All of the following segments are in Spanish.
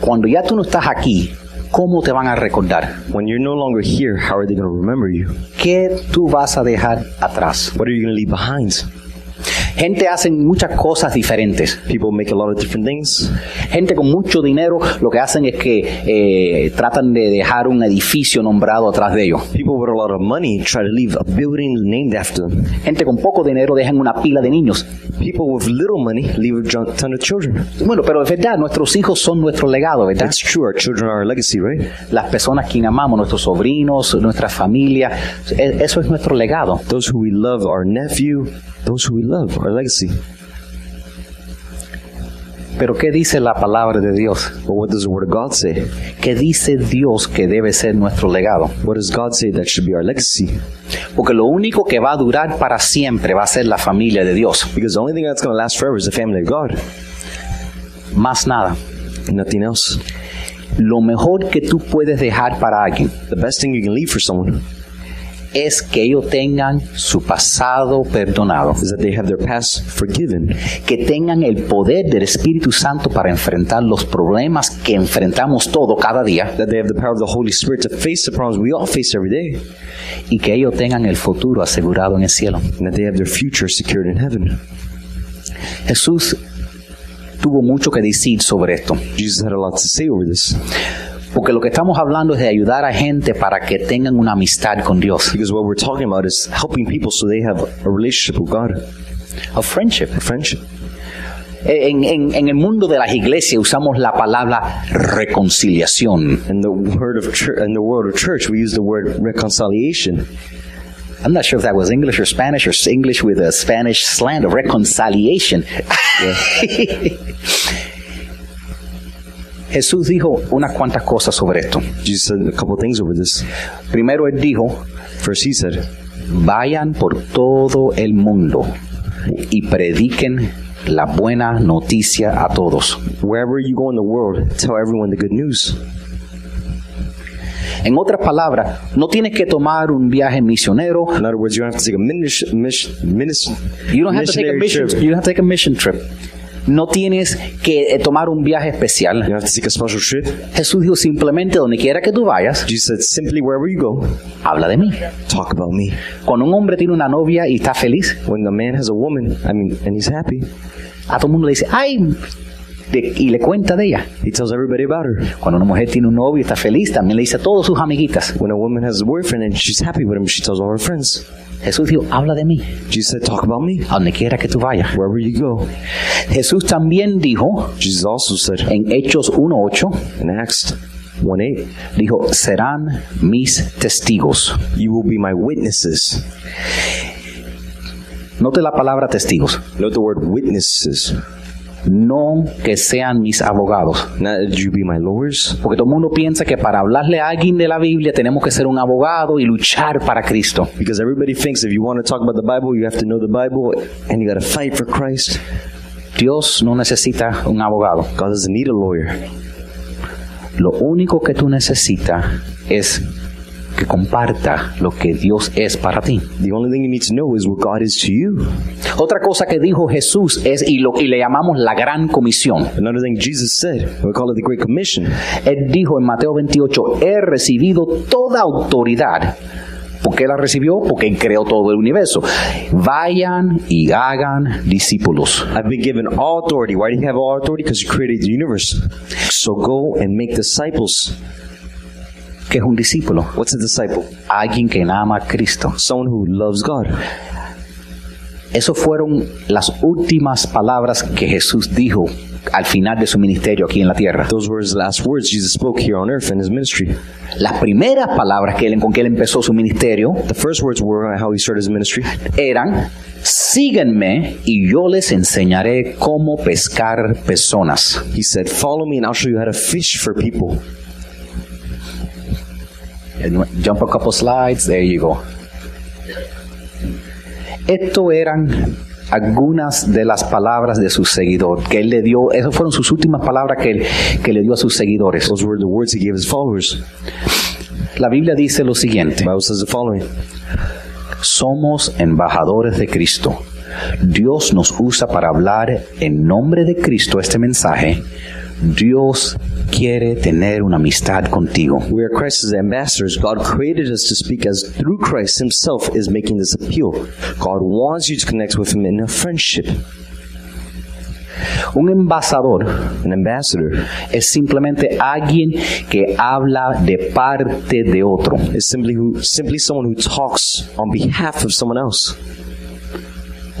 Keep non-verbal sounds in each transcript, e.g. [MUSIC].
Cuando ya tú no estás aquí, ¿cómo te van a recordar? When you're no longer here, how are they going to remember you? ¿Qué tú vas a dejar atrás? What are you going to leave behind? Gente hace muchas cosas diferentes. People make a lot of different things. Gente con mucho dinero lo que hacen es que eh, tratan de dejar un edificio nombrado atrás de ellos. People with a lot of money try to leave a building named after them. Gente con poco dinero dejan una pila de niños. People with little money leave a ton of children. Bueno, pero es verdad, nuestros hijos son nuestro legado, ¿verdad? That's true. Our children are our legacy, right? Las personas que amamos, nuestros sobrinos, nuestra familia, e- eso es nuestro legado. Those who we love, our nephew, those who we love, our legacy. Pero ¿qué dice la palabra de Dios? But what does the Word of God say? ¿Qué dice Dios que debe ser nuestro legado? What does God say that should be our legacy? Porque lo único que va a durar para siempre va a ser la familia de Dios. Because the only thing that's going to last forever is the family of God, Más nada. nothing else. Lo mejor que tú puedes dejar para alguien The best thing you can leave for someone es que ellos tengan su pasado perdonado, is that they have their past forgiven, que tengan el poder del Espíritu Santo para enfrentar los problemas que enfrentamos todo cada día. That they have the power of the Holy Spirit to face the problems we all face every day, y que ellos tengan el futuro asegurado en el cielo. and that they have their future secured in heaven. Jesús tuvo mucho que decir sobre esto, Jesus had a lot to say over this porque lo que estamos hablando es de ayudar a gente para que tengan una amistad con Dios, because what we're talking about is helping people so they have a relationship with God, a friendship. a friendship. En, en- en el mundo de las iglesias usamos la palabra reconciliación. In the word of in the world of church, we use the word reconciliation. I'm not sure if that was English or Spanish or English with a Spanish slant of reconciliation. [LAUGHS] Jesús dijo unas cuantas cosas sobre esto. Jesus said a couple things over this. Primero él dijo, First, he said, vayan por todo el mundo y prediquen la buena noticia a todos. "Wherever you go in the world, tell everyone the good news." En otras palabras, no tienes que tomar un viaje misionero. In other words, you don't have to take a minis- mish- minis- You don't have to take a missionary mission. trip. You don't have to take a mission trip. No tienes que eh, tomar un viaje You especial. don't have to take a special trip. Jesús dijo simplemente donde quiera que tú vayas, Jesus said, simply wherever you go, habla de mí. talk about me. Cuando un hombre tiene una novia y está feliz, When a man has a woman, I mean, and he's happy, a todo el mundo le dice, ay, de- y le cuenta de ella. he tells everybody about her. Cuando una mujer tiene un novio y está feliz, también le dice a todas sus amiguitas. When a woman has a boyfriend and she's happy with him, she tells all her friends. Jesús dijo, habla de mí, Jesus said, talk about me. a donde quiera que tú vayas. Wherever you go. Jesús también dijo Jesus also said en Hechos 1.8, in Acts 1 8, dijo, serán mis testigos. you will be my witnesses. Note la palabra testigos. Note the word witnesses. No que sean mis abogados. Not that you be my lawyers. Porque todo el mundo piensa que para hablarle a alguien de la Biblia tenemos que ser un abogado y luchar para Cristo. Because everybody thinks if you want to talk about the Bible, you have to know the Bible and you got to fight for Christ. Dios no necesita un abogado. God doesn't need a lawyer. Lo único que tú necesitas es que comparta lo que Dios es para ti. The only thing you need to know is what God is to you. Otra cosa que dijo Jesús es, y, lo, y le llamamos la gran comisión. Another thing Jesus said, we call it the Great Commission. Él dijo en Mateo 28, he recibido toda autoridad. ¿Por qué la recibió? Porque Él creó todo el universo. Vayan y hagan discípulos. I've been given all authority. Why do you have all authority? Because you created the universe. So go and make disciples. ¿Qué es un discípulo? What's a disciple? Alguien que ama a Cristo. Someone who loves God. Esas fueron las últimas palabras que Jesús dijo al final de su ministerio aquí en la tierra. Those were his last words Jesus spoke here on earth in his ministry. Las primeras palabras que él, con que él empezó su ministerio The first words were how he started his ministry. eran, síguenme y yo les enseñaré cómo pescar personas. He said, Follow me and I'll show you how to fish for people. Jump a couple slides, there you go. Esto eran algunas de las palabras de su seguidor que él le dio, esas fueron sus últimas palabras que él, que le dio a sus seguidores. Those were the words he gave his followers. La Biblia dice lo siguiente, says the following somos embajadores de Cristo. Dios nos usa para hablar en nombre de Cristo este mensaje, Dios quiere tener una amistad contigo. We are Christ's ambassadors. God created us to speak as through Christ Himself is making this appeal. God wants you to connect with Him in a friendship. Un embajador An ambassador es simplemente alguien que habla de parte de otro. is simply who simply someone who talks on behalf of someone else.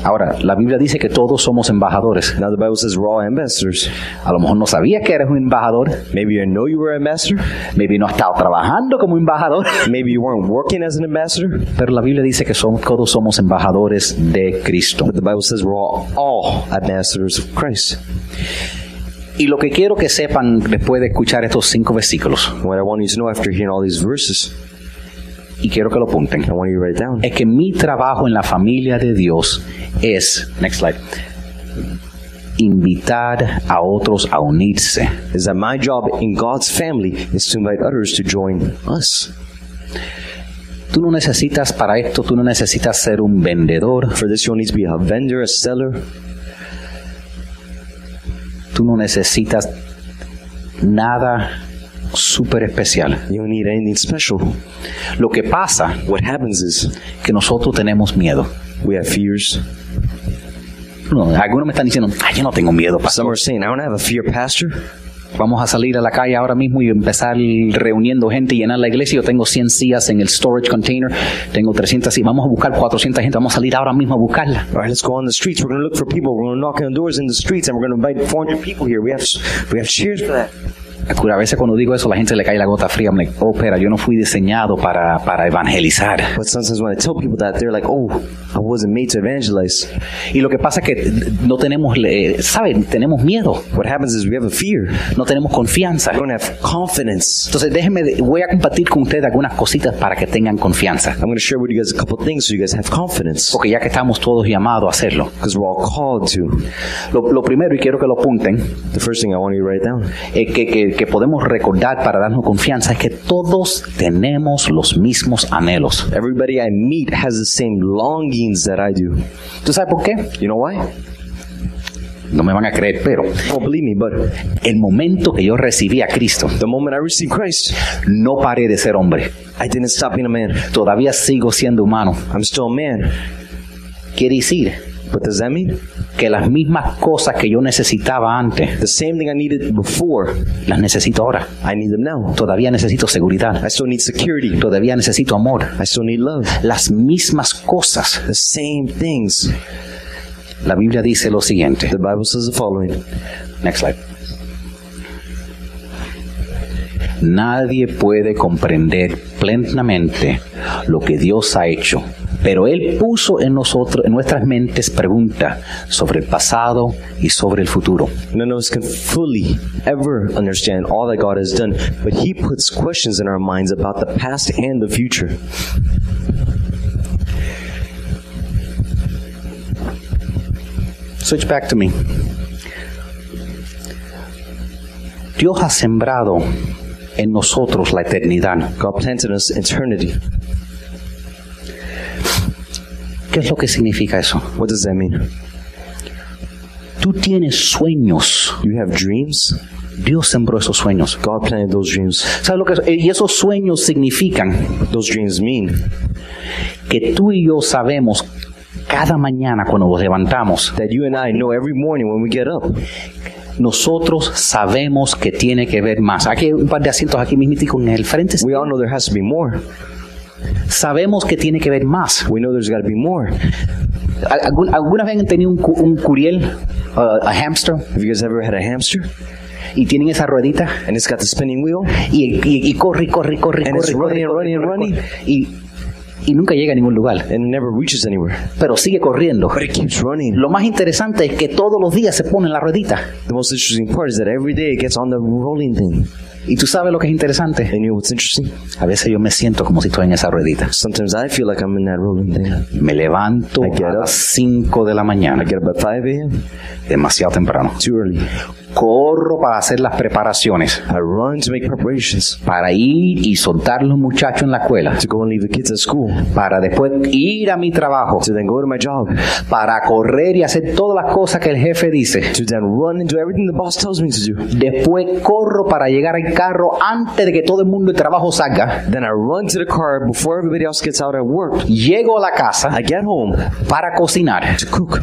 Ahora, la Biblia dice que todos somos embajadores. Now the Bible says we're all ambassadors. A lo mejor no sabías que eres un embajador, Maybe you know you were an ambassador. maybe no has estado trabajando como embajador, [LAUGHS] Maybe you weren't working as an ambassador. pero la Biblia dice que somos, todos somos embajadores de Cristo. But the Bible says we're all, all ambassadors of Christ. Y lo que quiero que sepan después de escuchar estos cinco versículos, What I want you to know after hearing all these verses, y quiero que lo apunten, I want you to write it down. es que mi trabajo en la familia de Dios es, next slide, invitar a otros a unirse. Is that my job in God's family is to invite others to join us. Tú no necesitas para esto, tú no necesitas ser un vendedor, For this, you'll need to be a vendor, a seller. tú no necesitas nada súper especial. You don't need anything special. Lo que pasa What happens is que nosotros tenemos miedo. we have fears. No, algunos me están diciendo, ay, yo no tengo miedo, Some pastor. are saying, I don't have a fear, Pastor. Vamos a salir a la calle ahora mismo y empezar reuniendo gente y llenar la iglesia. Yo tengo 100 sillas en el storage container, tengo 300 sillas. Vamos a buscar 400 gente, vamos a salir ahora mismo a buscarla. All right, let's go on the streets. We're going to look for people. We're going to knock on doors in the streets, and we're going to invite 400 people here. We have we have cheers for that. A veces cuando digo eso, la gente le cae la gota fría. I'm like, oh, espera, yo no fui diseñado para, para evangelizar. But sometimes when I tell people that, they're like, "Oh, I wasn't made to evangelize." Y lo que pasa es que no tenemos, ¿saben? Tenemos miedo, What happens is we have a fear. no tenemos confianza. We don't have confidence. Entonces déjenme, voy a compartir con ustedes algunas cositas para que tengan confianza. I'm going to share with you guys a couple things so you guys have confidence, Porque ya que estamos todos llamados a hacerlo. because we're all called to. Lo, lo primero, y quiero que lo apunten, The first thing I want you to write down eh, que, que- que podemos recordar para darnos confianza es que todos tenemos los mismos anhelos. Everybody I meet has the same longings that I do. ¿Tú sabes por qué? You know why? No me van a creer, pero Don't believe me, but el momento que yo recibí a Cristo, the moment I received Christ, no paré de ser hombre. I didn't stop being a man. Todavía sigo siendo humano. I'm still a man. Quiere decir What does that mean? Que las mismas cosas que yo necesitaba antes, The same thing I needed before, las necesito ahora. I need them now. Todavía necesito seguridad. I still need security. Todavía necesito amor. I still need love. Las mismas cosas. The same things. La Biblia dice lo siguiente. The Bible says the following Next slide. Nadie puede comprender plenamente lo que Dios ha hecho, pero Él puso en nosotros, en nuestras mentes, preguntas sobre el pasado y sobre el futuro. None of us can fully ever understand all that God has done, but He puts questions in our minds about the past and the future. Switch back to me. Dios ha sembrado en nosotros la eternidad. God planted us eternity. ¿Qué es lo que significa eso? What does that mean? Tú tienes sueños. You have dreams. Dios sembró esos sueños. God planted those dreams. ¿Sabes lo que es? Y esos sueños significan Those dreams mean que tú y yo sabemos cada mañana cuando nos levantamos, that you and I know every morning when we get up. nosotros sabemos que tiene que ver más. Aquí hay un par de asientos aquí mismo en el frente. We all know there has to be more. Sabemos que tiene que ver más. We know there's got to be more. ¿Algún- ¿Alguna vez han tenido un, cu- un curiel, uh, a hamster, Have you guys ever had a hamster y tienen esa ruedita and it's got the spinning wheel? y, y- y corre, corre, corre, And it's corre, corre, and running corre, y, y nunca llega a ningún lugar, and never reaches anywhere. pero sigue corriendo. But it keeps running. Lo más interesante es que todos los días se pone en la ruedita. The most interesting part is that every day it gets on the rolling thing. Y tú sabes lo que es interesante. And you know what's interesting? A veces yo me siento como si estoy en esa ruedita. Sometimes I feel like I'm in that rolling thing. Me levanto I get a las 5 de la mañana, I get up at 5 a.m. demasiado temprano. Too early. Corro para hacer las preparaciones, I run to make preparations para ir y soltar los muchachos en la escuela, to go and leave the kids at school, para después ir a mi trabajo, to then go to my job, para correr y hacer todas las cosas que el jefe dice. to then run and do everything the boss tells me to do. Después corro para llegar al carro antes de que todo el mundo del trabajo salga. Then I run to the car before everybody else gets out at work. Llego a la casa. I get home. Para cocinar, to cook,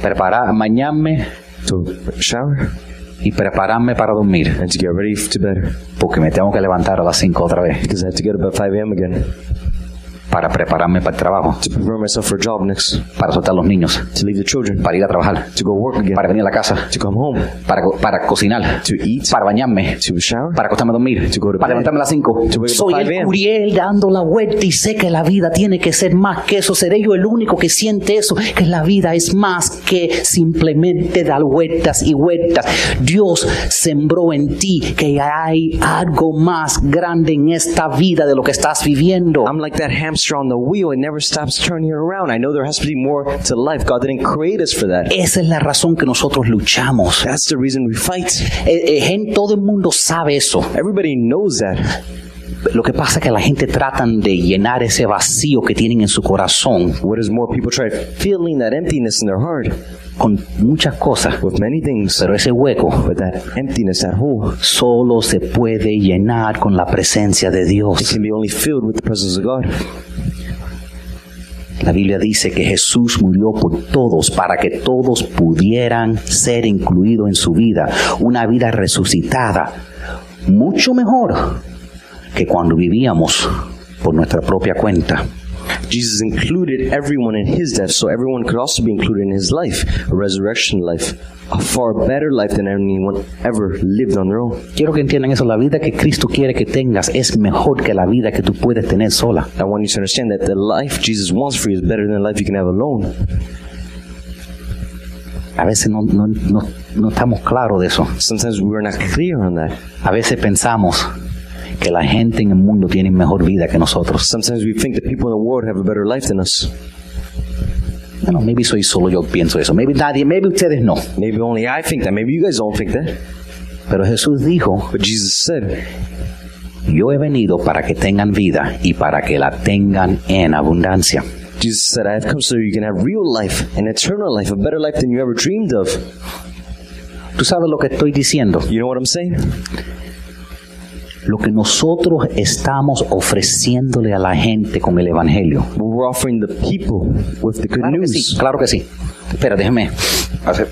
preparar, bañarme to shower, y prepararme para dormir, and to get ready to bed. Porque me tengo que levantar a las 5 otra vez. Because I have to get up at 5 a.m. again para prepararme para el trabajo, to prepare myself for a job next, para soltar a los niños, to leave the children, para ir a trabajar, to go work again, para venir a la casa, to come home, para, co- para cocinar, to eat, para bañarme, to shower, para acostarme a dormir, To go to para bed. levantarme a las 5. To wake up Soy at el 5 a.m. Curiel dando la vuelta y sé que la vida tiene que ser más que eso. Seré yo el único que siente eso, que la vida es más que simplemente dar vueltas y vueltas. Dios sembró en ti que hay algo más grande en esta vida de lo que estás viviendo. I'm like that hamster on the wheel. It never stops turning around. I know there has to be more to life. God didn't create us for that. Esa es la razón que nosotros luchamos. That's the reason we fight. Eh, eh, gen- todo el mundo sabe eso. Everybody knows that. Lo que pasa es que la gente tratan de llenar ese vacío que tienen en su corazón What is more, people try filling that emptiness in their heart con muchas cosas, with many things. pero ese hueco But that emptiness, that hole, solo se puede llenar con la presencia de it Dios. can be only filled with the presence of God. La Biblia dice que Jesús murió por todos para que todos pudieran ser incluidos en su vida, una vida resucitada, mucho mejor que cuando vivíamos por nuestra propia cuenta. Jesus included everyone in his death, so everyone could also be included in his life, a resurrection life, a far better life than anyone ever lived on their own. Quiero que entiendan eso, la vida que Cristo quiere que tengas es mejor que la vida que tú puedes tener sola. I want you to understand that the life Jesus wants for you is better than the life you can have alone. A veces no, no, no, no estamos claros de eso. Sometimes we're not clear on that. A veces pensamos que la gente en el mundo tiene mejor vida que nosotros. Sometimes we think that people in the world have a better life than us. Bueno, maybe soy solo yo pienso eso. Maybe nadie, maybe ustedes no. Maybe only I think that. Maybe you guys don't think that. Pero Jesús dijo, But Jesus said, yo he venido para que tengan vida y para que la tengan en abundancia. Jesus said, I have come so you can have real life, an eternal life, a better life than you ever dreamed of. ¿Tú sabes lo que estoy diciendo? You know what I'm saying? Lo que nosotros estamos ofreciéndole a la gente con el Evangelio. We're offering the people with the good Claro que news. sí, claro que sí. Espera, déjeme hacer...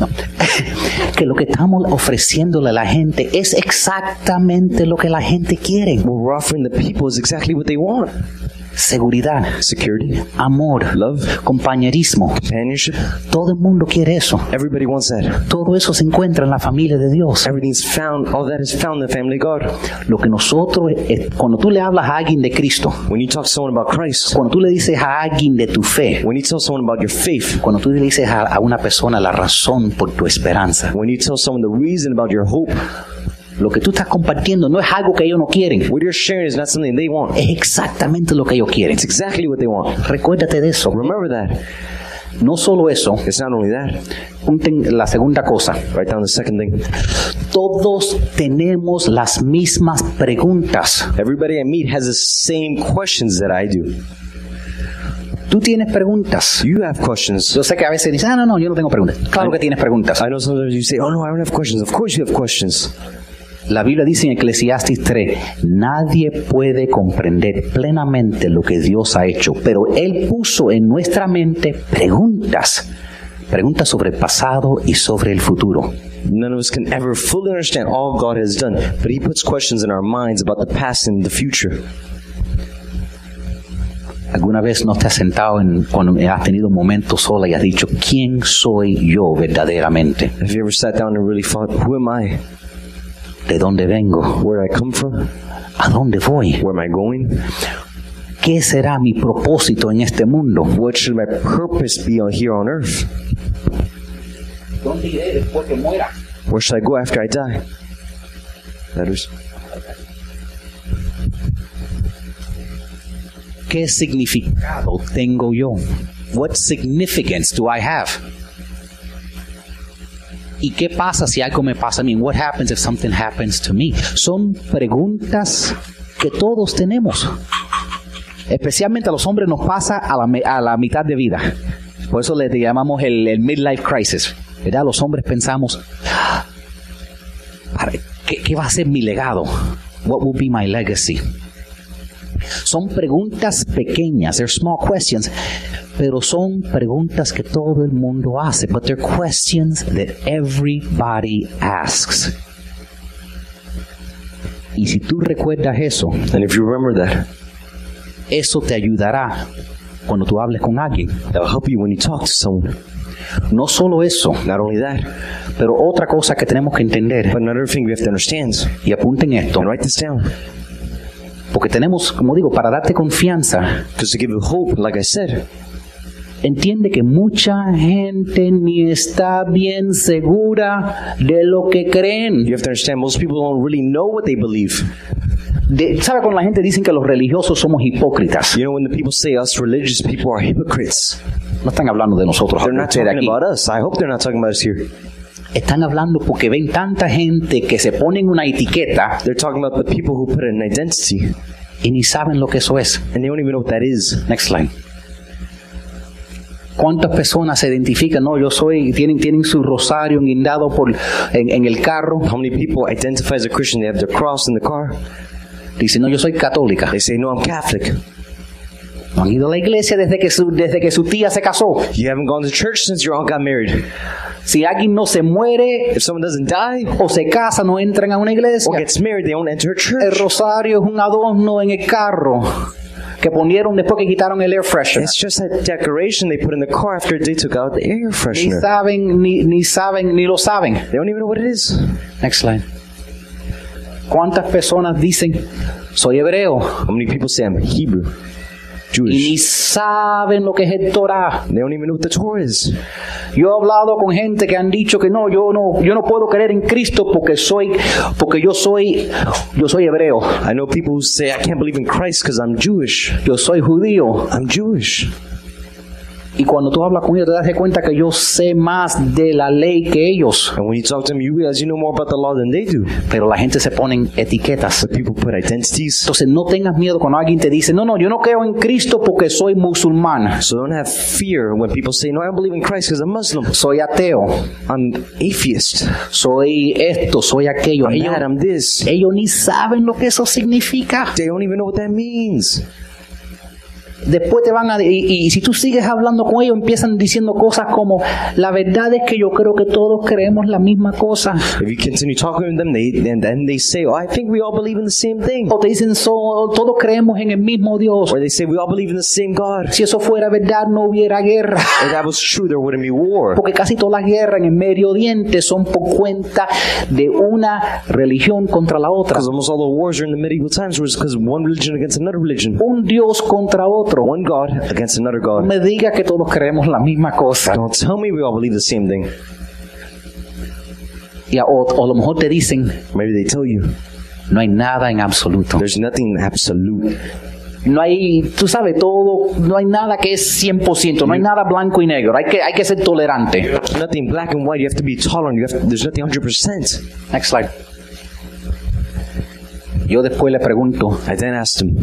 No. [LAUGHS] que lo que estamos ofreciéndole a la gente es exactamente lo que la gente quiere. We're offering the people is exactly what they want Seguridad, security, amor, love, compañerismo. companionship. Todo el mundo quiere eso. Everybody wants that. Todo eso se encuentra en la familia de Dios. Everything's found, all that is found in the family of God. Lo que nosotros, eh, cuando tú le hablas a alguien de Cristo, When you talk to someone about Christ, cuando tú le dices a alguien de tu fe, when you tell someone about your faith, cuando tú le dices a, a una persona la razón por tu esperanza, when you tell someone the reason about your hope, lo que tú estás compartiendo no es algo que ellos no quieren, what you're sharing is not something they want. es exactamente lo que ellos quieren. It's exactly what they want. Recuérdate de eso. Remember that. No solo eso, It's not only that. punten la segunda cosa. Write down the second thing. Todos tenemos las mismas preguntas. Everybody I meet has the same questions that I do. Tú tienes preguntas. You have questions. Yo sé que a veces dices, ah, no, no, yo no tengo preguntas. Claro que tienes preguntas. I know sometimes you say, oh no, I don't have questions. Of course you have questions. La Biblia dice en Eclesiastes 3, nadie puede comprender plenamente lo que Dios ha hecho, pero Él puso en nuestra mente preguntas, preguntas sobre el pasado y sobre el futuro. None of us can ever fully understand all God has done, but He puts questions in our minds about the past and the future. ¿Alguna vez no te has sentado en, cuando has tenido momentos sola y has dicho, ¿quién soy yo verdaderamente? Have you ever sat down and really thought, who am I? ¿De dónde vengo? Where I come from? ¿A dónde voy? Where am I going? ¿Qué será mi propósito en este mundo? What should my purpose be on here on earth? ¿Dónde iré después que muera? Where should I go after I die? Letters. ¿Qué significado tengo yo? What significance do I have? ¿Y qué pasa si algo me pasa a mí? What happens if something happens to me? Son preguntas que todos tenemos. Especialmente a los hombres nos pasa a la, a la mitad de vida. Por eso le llamamos el, el midlife crisis. ¿Verdad? Los hombres pensamos, "Para- ¿qué, qué va a ser mi legado? What will be my legacy? Son preguntas pequeñas, they're small questions, pero son preguntas que todo el mundo hace, but they're questions that everybody asks. Y si tú recuerdas eso, And if you remember that, eso te ayudará cuando tú hables con alguien. that'll help you when you talk to someone. No solo eso, Not only that, pero otra cosa que tenemos que entender, but another thing we have to understand, y apunten esto, and write this down, porque tenemos, como digo, para darte confianza, because to give you hope, like I said, entiende que mucha gente ni está bien segura de lo que creen. you have to understand most people don't really know what they believe. De- ¿Sabe cuando la gente dice que los religiosos somos hipócritas? You know, when the people say us religious people are hypocrites, No están hablando de nosotros. they're not talking aquí. about us. I hope they're not talking about us here. Están hablando porque ven tanta gente que se ponen una etiqueta They're talking about the people who put an identity, y ni saben lo que eso es. and they don't even know what that is. Next slide. ¿Cuántas personas se identifican? No, yo soy, tienen, tienen su rosario guindado por, en, en el carro. How many people identify as a Christian? They have their cross in the car. Dicen, no, yo soy católica. They say, no, I'm Catholic. No han ido a la iglesia desde que su, desde que su tía se casó. You haven't gone to church since your aunt got married. Si alguien no se muere If someone doesn't die o se casa, no entran a una iglesia. or gets married, they don't enter a El church. rosario es un adorno en el carro que ponieron después que quitaron el air freshener. It's just a decoration they put in the car after they took out the air Ni freshener. saben, ni, ni saben, ni lo saben. They don't even know what it is. Next slide. ¿Cuántas personas dicen, soy hebreo? How many people say I'm Hebrew, Y ni Jewish? saben lo que es el Torah. They don't even know what the Torah is. Yo he hablado con gente que han dicho que no, yo no, yo no puedo creer en Cristo porque soy, porque yo soy, yo soy hebreo, I know people who say I can't believe in Christ because I'm Jewish. yo soy judío. I'm Jewish. Y cuando tú hablas con ellos te das cuenta que yo sé más de la ley que ellos. And when you talk to them, you realize you know more about the law than they do. Pero la gente se ponen etiquetas. But people put identities. Entonces no tengas miedo cuando alguien te dice, no, no, yo no creo en Cristo porque soy musulmán, So don't have fear when people say, no, I don't believe in Christ because I'm Muslim. soy ateo, I'm atheist. soy esto, soy aquello. I'm Ellos, that, I'm this. ellos ni saben lo que eso significa. They don't even know what that means. Después te van a... Y, y si tú sigues hablando con ellos, empiezan diciendo cosas como, la verdad es que yo creo que todos creemos la misma cosa. If you continue talking to them, they and then they say, oh, I think we all believe in the same thing. O te dicen, "So- todos creemos en el mismo Dios. Or they say, we all believe in the same God. Si eso fuera verdad, no hubiera guerra. If that was true, there wouldn't be war. Porque casi todas las guerras en el Medio Oriente son por cuenta de una religión contra la otra. Because almost all the wars during the medieval times was because one religion against another religion. Un Dios contra otro. One God against another No God. me diga que todos creemos la misma cosa. Don't tell me we all believe the same thing. Y a- o, o a lo mejor te dicen, Maybe they tell you no hay nada en absoluto. there's nothing absolute. No hay, tú sabes, todo, no hay nada que es 100%, no hay nada blanco y negro. Hay que, hay que ser tolerante. There's nothing black and white. You have to be tolerant. You have there's nothing 100%. Next slide. Yo después le pregunto, I then asked him,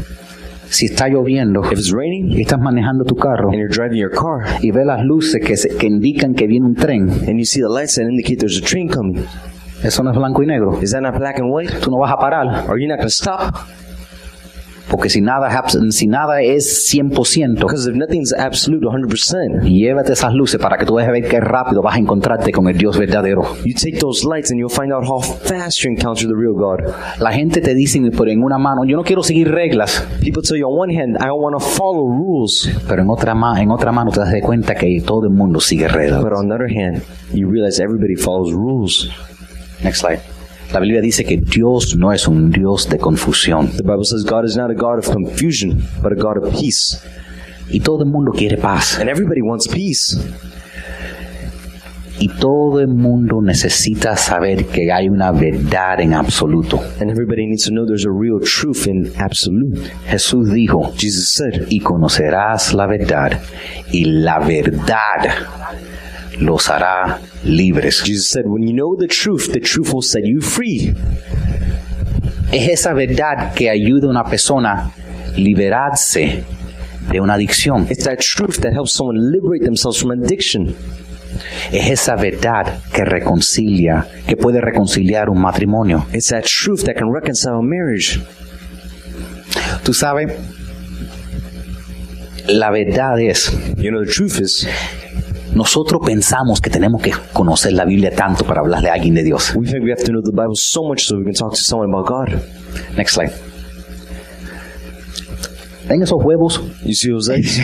si está lloviendo if it's raining y estás manejando tu carro and you're driving your car y ves las luces que, se- que indican que viene un tren, and you see the lights that indicate there's a train coming, eso no es blanco y negro. is that not black and white? Tú no vas a parar, Are you not going to stop? Porque si nada, si nada es 100%, Because if nothing's absolute 100%, llévate esas luces para que tú dejes ver qué rápido vas a encontrarte con el Dios verdadero. you take those lights and you'll find out how fast you encounter the real God. La gente te dice, pero en una mano, yo no quiero seguir reglas, People tell you on one hand, I don't want to follow rules, pero en otra, ma- en otra mano te das de cuenta que todo el mundo sigue reglas. but on the other hand, you realize everybody follows rules. Next slide. La Biblia dice que Dios no es un Dios de confusión The Bible says God is not a God of confusion, but a God of peace. y todo el mundo quiere paz And everybody wants peace. y todo el mundo necesita saber que hay una verdad en absoluto. And everybody needs to know there's a real truth in absolute. Jesús dijo, Jesus said, y conocerás la verdad y la verdad los hará libres. Jesus said, when you know the truth, the truth will set you free. Es esa verdad que ayuda a una persona liberarse de una adicción. It's that truth that helps someone liberate themselves from addiction. Es esa verdad que reconcilia, que puede reconciliar un matrimonio. It's that truth that can reconcile a marriage. Tú sabes, la verdad es, You know, the truth is, nosotros pensamos que tenemos que conocer la Biblia tanto para hablarle a alguien de Dios. we think we have to know the Bible so much so we can talk to someone about God. Next slide. ¿Ven esos huevos? You see those eggs? [LAUGHS]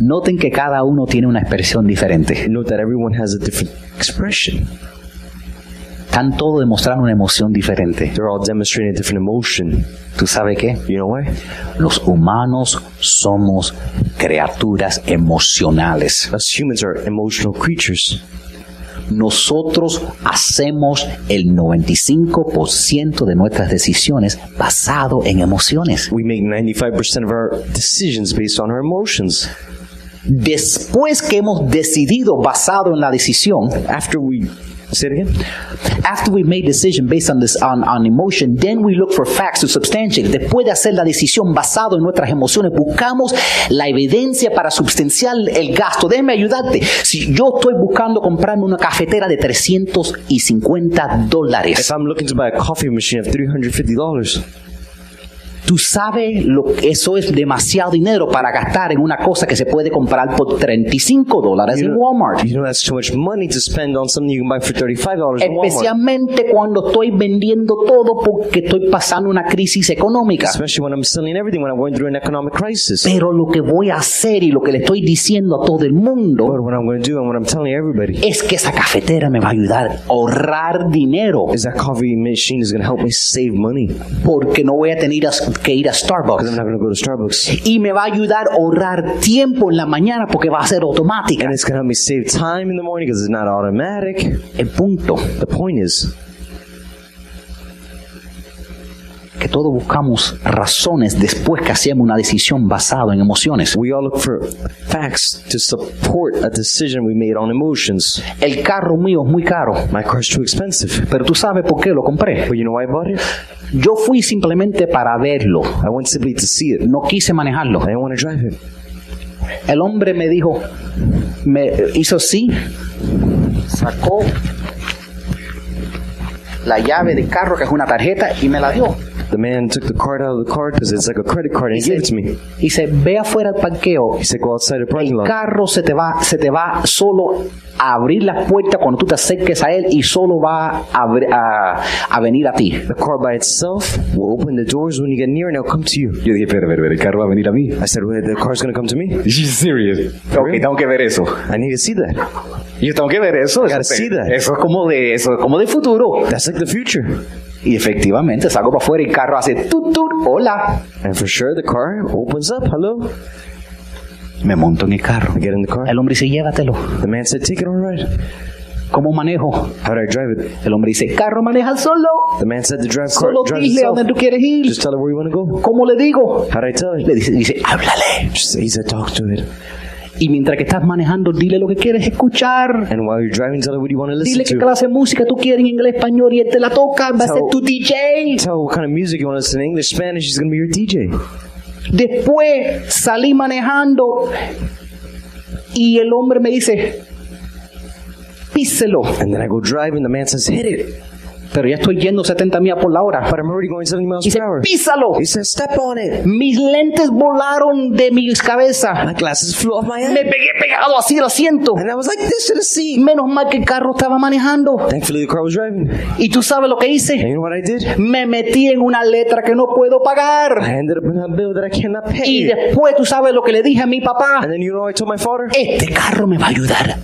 Noten que cada uno tiene una expresión diferente. Note that everyone has a different expression. Están todos demostrando una emoción diferente. They're all demonstrating a different emotion. ¿Tú sabes qué? You know why? Los humanos somos criaturas emocionales. Us humans are emotional creatures. Nosotros hacemos el 95% de nuestras decisiones basado en emociones. We make 95% of our decisions based on our emotions. Después que hemos decidido basado en la decisión, After we say it again, after we made decision based on this on, on emotion, then we look for facts to substantiate. Después de hacer la decisión basado en nuestras emociones, buscamos la evidencia para substanciar el gasto. Déjame ayudarte. Si yo estoy buscando comprarme una cafetera de 350 if dólares, I'm looking to buy a coffee machine of $350, tú sabes lo que eso es demasiado dinero para gastar en una cosa que se puede comprar por 35 dólares en Walmart. you know that's too much money to spend on something you can buy for $35 in Walmart. Especialmente cuando estoy vendiendo todo porque estoy pasando una crisis económica. Especially when I'm selling everything, when I'm going through an economic crisis. Pero lo que voy a hacer y lo que le estoy diciendo a todo el mundo But what I'm going to do and what I'm telling everybody es que esa cafetera me va a ayudar a ahorrar dinero is that coffee machine is going to help me save money. porque no voy a tener que ir a Because I'm Starbucks. not to go to Starbucks. Y me va a ayudar a ahorrar tiempo en la mañana porque va a ser automática. And it's to help me save time in the morning because it's not automatic. El punto The point is, que todos buscamos razones después que hacemos una decisión basada en emociones. we all look for facts to support a decision we made on emotions. El carro mío es muy caro, My car's too expensive. pero tú sabes por qué lo compré. But you know why I bought it? Yo fui simplemente para verlo, I went simply to see it. no quise manejarlo. I didn't want to drive it. El hombre me dijo, me hizo así, sacó la llave del carro, que es una tarjeta, y me la dio. The man took the card out of the card because it's like a credit card and he gave it to me. Dice, ve afuera al parqueo. He said, go outside the parking El lot. carro se te va, se te va solo a abrir las puertas cuando tú te acerques a él y solo va a, abri- a, a venir a ti. The car by itself will open the doors when you get near and it'll come to you. Yo dije, pero, pero, el carro va a venir a mí. I said, well, the car's going to come to me? serious? Ok, tengo que ver eso. I need to see that. Yo tengo que ver eso. gotta Eso, see that. eso es como de, eso es como de futuro. That's like the future. Y efectivamente salgo para afuera y el carro hace tut tut, hola. And for sure, the car opens up. Hello. Me monto en el carro. I get in the car. El hombre dice, llévatelo. The man said, take it on ride. ¿Cómo manejo? How do I drive it? El hombre dice, carro maneja solo. The man said, the drive car Solo drives dile a dónde tú quieres ir. Just tell it where you want to go. ¿Cómo le digo? How do I tell it? Le dice, dice, háblale. Just, he said, talk to it. Y mientras que estás manejando, dile lo que quieres escuchar. And while you're driving, tell it what you want to listen Dile qué to. clase de música tú quieres en inglés, español y él te la toca. Va a ser Tell- tu DJ. Tell what kind of music you want to listen in English, Spanish. He's going to be your DJ. Después salí manejando y el hombre me dice, píselo. And then I go driving. The man says, hit it. Pero ya estoy yendo 70 millas por la hora. But I'm already going 70 miles Dice, per hour. písalo. He says, step on it. Mis lentes volaron de mis cabezas. My glasses flew off my Me pegué pegado así al asiento. And I was like this to the seat. Menos mal que el carro estaba manejando. Thankfully, the car was driving. Y tú sabes lo que And hice. you know what I did? Me metí en una letra que no puedo pagar. I ended up in a bill that I cannot Y pay. después tú sabes lo que le dije a mi papá. And then you know what I told my father? Este carro me va a ayudar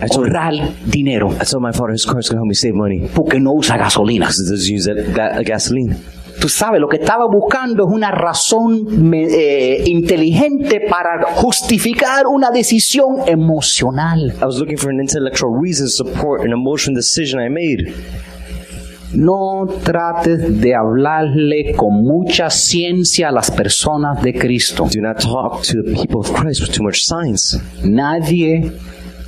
ahorrar dinero I told my father his car's going to help me save money. porque no usa gasolina. Because it doesn't use that, that uh, gasoline. Tú sabes, lo que estaba buscando es una razón eh, inteligente para justificar una decisión emocional. I was looking for an intellectual reason to support an emotional decision I made. No trates de hablarle con mucha ciencia a las personas de Cristo. Do not talk to the people of Christ with too much science. Nadie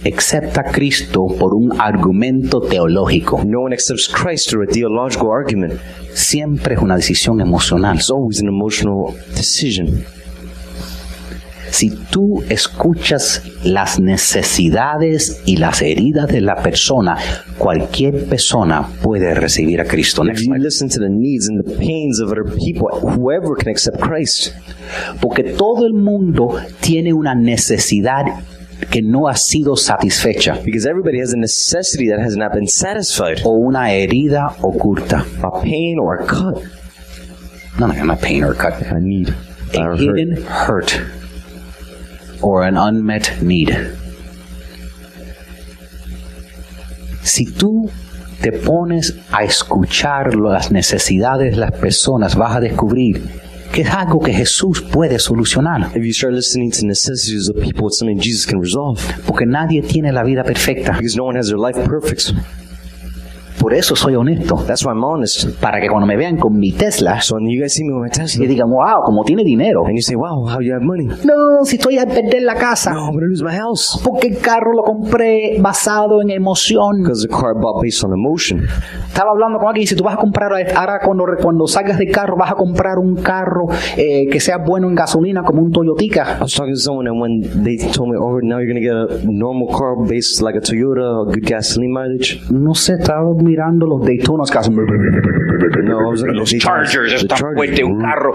acepta a Cristo por un argumento teológico. No one accepts Christ through a theological argument. Siempre es una decisión emocional. It's always an emotional decision. Si tú escuchas las necesidades y las heridas de la persona, cualquier persona puede recibir a Cristo. If you listen to the needs and the pains of other people, whoever can accept Christ. Porque todo el mundo tiene una necesidad que no ha sido satisfecha Because everybody has a necessity that has not been satisfied. o una herida oculta. A pain or a cut. No, no, not pain or cut. A need. A hurt. hidden hurt or an unmet need. Si tú te pones a escuchar las necesidades de las personas, vas a descubrir que es algo que Jesús puede solucionar. If you start listening to necessities of people, it's something Jesus can resolve. Porque nadie tiene la vida perfecta. Because no one has their life perfect. Por eso soy honesto. That's why I'm honest. Para que cuando me vean con mi Tesla, So when you guys see me with my Tesla, y digan, wow, como tiene dinero. and you say, wow, how you have money? No, si estoy a perder la casa. No, I'm to lose my house. Porque el carro lo compré basado en emoción. Because the car bought based on emotion. Estaba hablando con alguien y si tú vas a comprar, ahora cuando, cuando salgas del carro, vas a comprar un carro eh, que sea bueno en gasolina como un Toyotica. I was talking to someone, and when they told me, oh, now you're to get a normal car based like a Toyota, a good gasoline mileage. No sé, estaba mirando los Daytonas que hacen... No, [LAUGHS] Los Chargers, están fuerte un carro.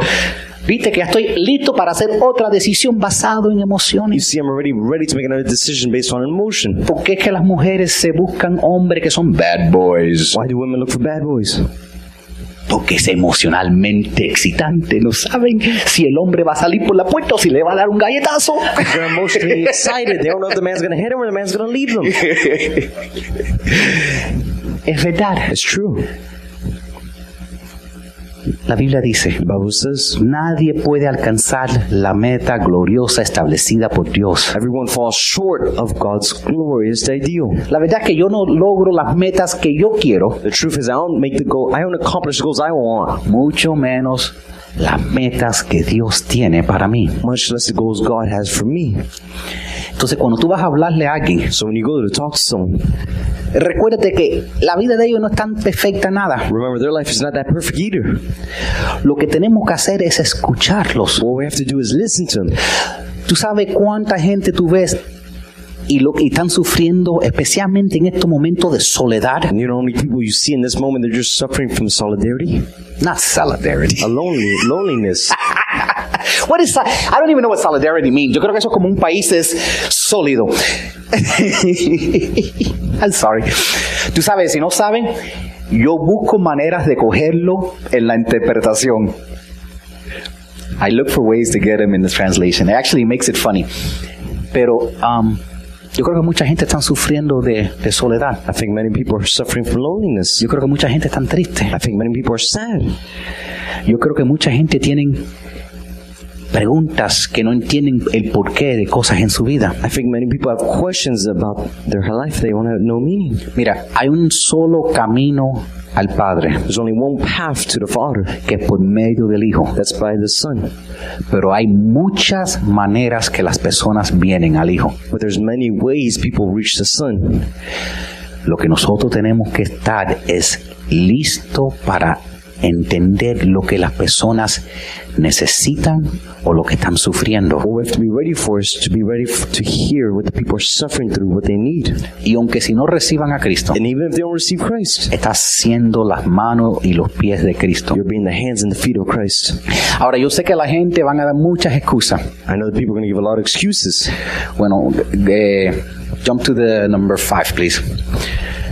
Viste que ya estoy listo para hacer otra decisión basado en You emociones. see, I'm already ready to make another decision based on emotion. ¿Por qué es que las mujeres se buscan hombres que son bad boys? Why do women look for bad boys? Porque es emocionalmente excitante. No saben si el hombre va a salir por la puerta o si le va a dar un galletazo. Es verdad. It's true. La Biblia dice, nadie puede alcanzar la meta gloriosa establecida por Dios. everyone falls short of God's glorious ideal. La verdad es que yo no logro las metas que yo quiero, The truth is, I don't make the goal. I don't accomplish the goals I want. mucho menos las metas que Dios tiene para mí. Much less the goals God has for me. Entonces, cuando tú vas a hablarle a alguien, So when you go to talk to someone, recuérdate que la vida de ellos no es tan perfecta nada. remember their life is not that perfect either. Lo que tenemos que hacer es escucharlos. What we have to do is listen to them. Tú sabes cuánta gente tú ves y lo que están sufriendo, especialmente en estos momentos de soledad. And you know how many people you see in this moment, they're just suffering from solidarity, Not solidarity. a lonely, loneliness. [LAUGHS] What is that? I don't even know what solidarity means. Yo creo que eso es como un país es sólido. [LAUGHS] I'm sorry. Tú sabes, si no saben, yo busco maneras de cogerlo en la interpretación. I look for ways to get him in the translation. It actually makes it funny. Pero um, yo creo que mucha gente está sufriendo de, de soledad. I think many people are suffering from loneliness. Yo creo que mucha gente está triste. I think many people are sad. Yo creo que mucha gente tienen preguntas que no entienden el porqué de cosas en su vida. I think many people have questions about their life. They want to know meaning. Mira, hay un solo camino al Padre, There's only one path to the Father. que por medio del Hijo. That's by the Son. Pero hay muchas maneras que las personas vienen al Hijo. But there's many ways people reach the Son. Lo que nosotros tenemos que estar es listo para entender lo que las personas necesitan o lo que están sufriendo. What we have to be ready for is to be ready f- to hear what the people are suffering through, what they need. Y aunque si no reciban a Cristo, And even if they don't receive Christ, estás siendo las manos y los pies de Cristo. you're being the hands and the feet of Christ. Ahora, yo sé que la gente van a dar muchas excusas. I know that people are going to give a lot of excuses. Bueno, eh, jump to the number five, please.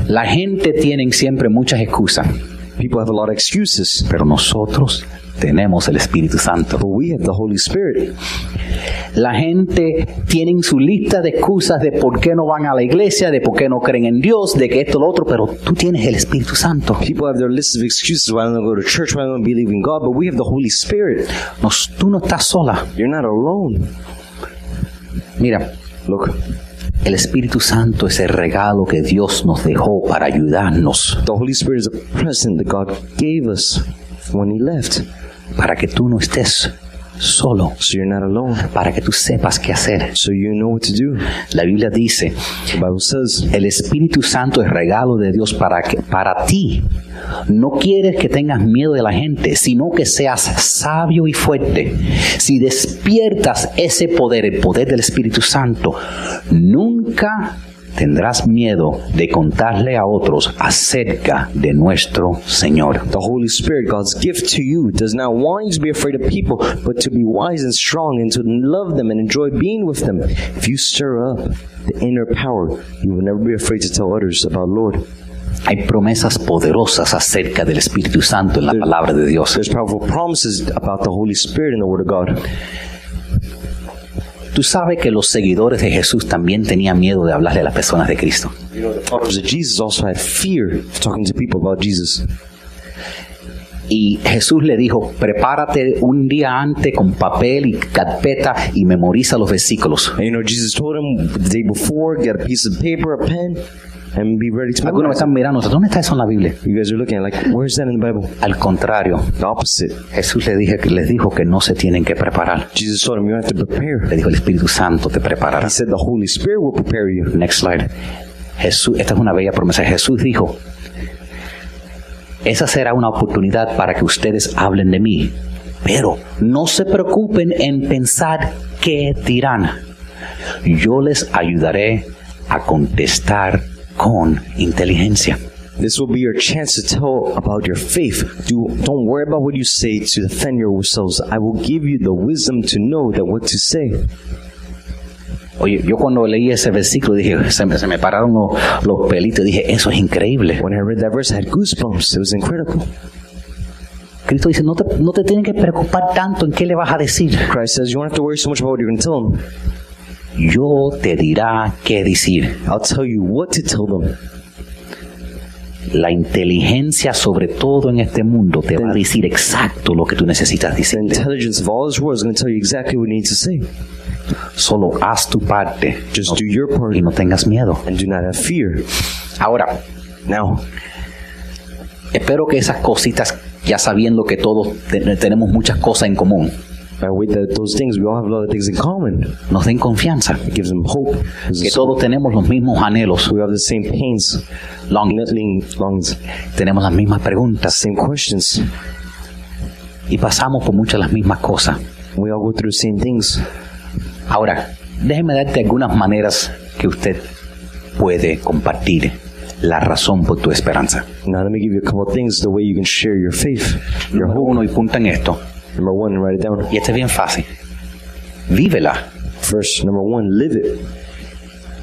La gente tiene siempre muchas excusas, People have a lot of excuses. pero nosotros tenemos el Espíritu Santo. But we have the Holy Spirit. La gente tiene su lista de excusas de por qué no van a la iglesia, de por qué no creen en Dios, de que esto, lo otro, pero tú tienes el Espíritu Santo. People have their list of excuses why they don't go to church, why they don't believe in God, but we have the Holy Spirit. Nos- tú no estás sola. You're not alone. Mira, Look, El Espíritu Santo es el regalo que Dios nos dejó para ayudarnos, The Holy Spirit is a present that God gave us when He left. para que tú no estés solo, So you're not alone. para que tú sepas qué hacer. So you know what to do. La Biblia dice, The Bible says, el Espíritu Santo es regalo de Dios para, que, para ti. No quieres que tengas miedo de la gente, sino que seas sabio y fuerte. Si despiertas ese poder, el poder del Espíritu Santo, nunca tendrás miedo de contarle a otros acerca de nuestro Señor. The Holy Spirit, God's gift to you, does not want you to be afraid of people, but to be wise and strong and to love them and enjoy being with them. If you stir up the inner power, you will never be afraid to tell others about Lord. Hay promesas poderosas acerca del Espíritu Santo en la palabra de Dios. There's powerful promises about the Holy Spirit in the Word of God. Tú sabes que los seguidores de Jesús también tenían miedo de hablarle a las personas de Cristo. You know, the followers of Jesus also had fear of talking to people about Jesus. Y Jesús le dijo, prepárate un día antes con papel y carpeta y memoriza los versículos. And you know, Jesus told him the day before, get a piece of paper, a pen, and be ready to Algunos me están mirando, ¿dónde está eso en la Biblia? You guys are looking like, where's that in the Bible? Al contrario, The opposite. Jesús le dije, les dijo que no se tienen que preparar. Jesus told him you have to prepare. Le dijo, el Espíritu Santo te preparará. He said the Holy Spirit will prepare you. Next slide. Jesús, esta es una bella promesa. Jesús dijo, esa será una oportunidad para que ustedes hablen de mí. Pero no se preocupen en pensar qué dirán. Yo les ayudaré a contestar con inteligencia. This will be your chance to tell about your faith. Do, don't worry about what you say to defend yourselves. I will give you the wisdom to know that what to say. Oye, yo cuando leí ese versículo dije, se me, se me pararon los, los pelitos. Dije, eso es increíble. When I read that verse, I had goosebumps. It was incredible. Cristo dice, no te, no te tienes que preocupar tanto en qué le vas a decir. Christ says you don't have to worry so much about what you're going to tell them. Yo te dirá qué decir. I'll tell you what to tell them. La inteligencia, sobre todo en este mundo, te va a decir exacto lo que tú necesitas The decirle. intelligence of all this world is going to tell you exactly what you need to say. Solo haz tu parte Just do your part y no tengas miedo. and do not have fear. Ahora, Now, espero que esas cositas, ya sabiendo que todos te- tenemos muchas cosas en común, That those things, we all have a lot of things in common. nos den confianza. It gives them hope. Que todos tenemos los mismos anhelos, We have the same pains, longing, longs, tenemos las mismas preguntas same questions. y pasamos por muchas las mismas cosas. We all go through the same things. Ahora, déjeme darte algunas maneras que usted puede compartir la razón por tu esperanza. Now, let me give you a couple of things the way you can share your faith, your Número hope. uno, y punta en esto. Number one, write it down. Y este es bien fácil. Vívela. First, number one, live it.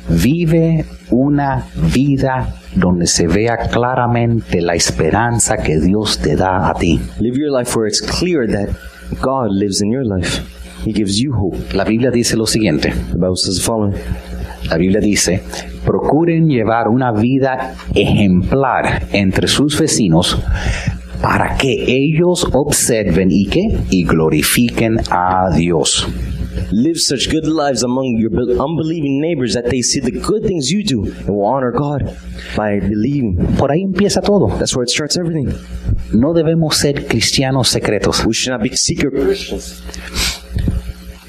Vive una vida donde se vea claramente la esperanza que Dios te da a ti. Live your life where it's clear that God lives in your life. He gives you hope. La Biblia dice lo siguiente. The Bible says the following La Biblia dice, procuren llevar una vida ejemplar entre sus vecinos para que ellos observen y que y glorifiquen a Dios. Live such good lives among your be- unbelieving neighbors that they see the good things you do and will honor God by believing. Por ahí empieza todo. That's where it starts everything. No debemos ser cristianos secretos. We should not be secret Christians.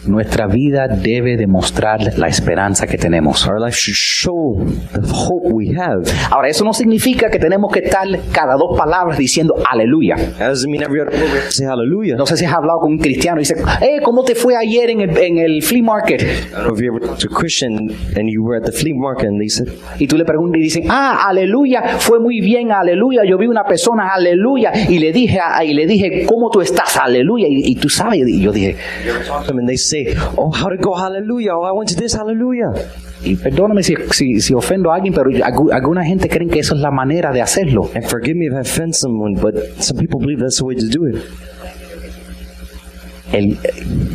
Nuestra vida debe demostrar la esperanza que tenemos. Our life should show the hope we have. Ahora, eso no significa que tenemos que estar cada dos palabras diciendo aleluya. No sé si has hablado con un cristiano y dice, eh, ¿cómo te fue ayer en el, en el flea market? Y tú le preguntas y dicen, ah, aleluya, fue muy bien, aleluya. Yo vi una persona, aleluya, y le dije, y le dije, ¿cómo tú estás? Aleluya. Y, y tú sabes, y yo dije, to oh, how'd it go? Hallelujah. Oh, I went to this. Hallelujah. y perdóname si, si, si ofendo a alguien, pero algu- alguna gente creen que eso es la manera de hacerlo. And forgive me if I offend someone, but some people believe that's the way to do it. El-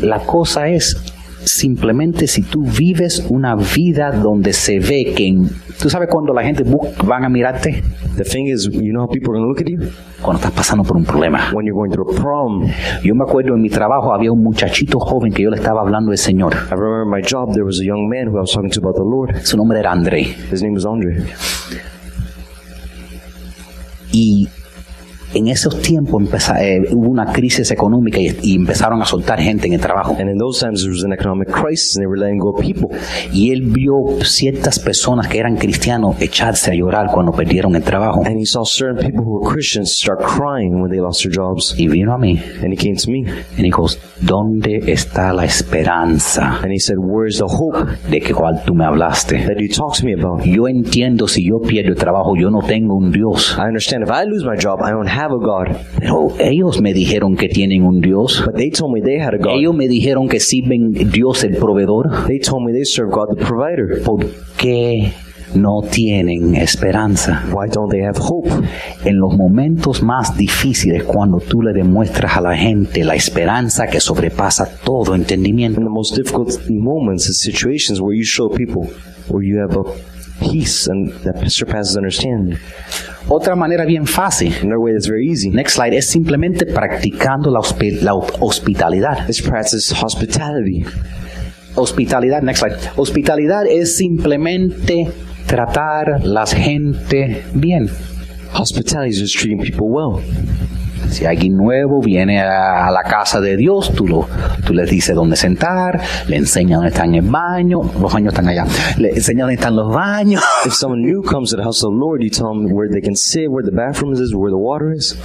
la cosa es simplemente si tú vives una vida donde se ve que tú sabes cuando la gente van a mirarte The thing is, you know how people are going to look at you? cuando estás pasando por un problema. When you're going through a problem. Yo me acuerdo en mi trabajo había un muchachito joven que yo le estaba hablando del Señor. I remember my job, there was a young man who I was talking to about the Lord. Su nombre era André. His name was Andre. Y en esos tiempos eh, hubo una crisis económica y, y empezaron a soltar gente en el trabajo. And in those times, there was an economic crisis and they were letting go of people. Y él vio ciertas personas que eran cristianos echarse a llorar cuando perdieron el trabajo. And he saw certain people who were Christians start crying when they lost their jobs. Y vino a mí And he came to me y dijo, ¿dónde está la esperanza and he said, Where's the hope de que cual tú me hablaste? that you talked to me about? Yo entiendo si yo pierdo el trabajo, yo no tengo un Dios. I understand if I lose my job, I don't have a God. Pero ellos me dijeron que tienen un Dios. But they told me they had a God. Ellos me dijeron que sirven Dios el proveedor. They told me they serve God the provider. ¿Por qué no tienen esperanza? Why don't they have hope? En los momentos más difíciles, cuando tú le demuestras a la gente la esperanza que sobrepasa todo entendimiento. In the most difficult moments and situations where you show people where you have a peace and that surpasses understanding. Otra manera bien fácil, Another way that's very easy next slide, es simplemente practicando la, hospi- la hospitalidad. is practice hospitality. Hospitalidad, next slide. Hospitalidad es simplemente tratar la gente bien. Hospitality is just treating people well. Si alguien nuevo viene a, la casa de Dios, tú, lo, tú les dices dónde sentar, le enseñas dónde están el baño, los baños están allá, le enseñas dónde están los baños, If someone new comes to the house of the Lord, you tell them where they can sit, where the bathrooms is, where the water is.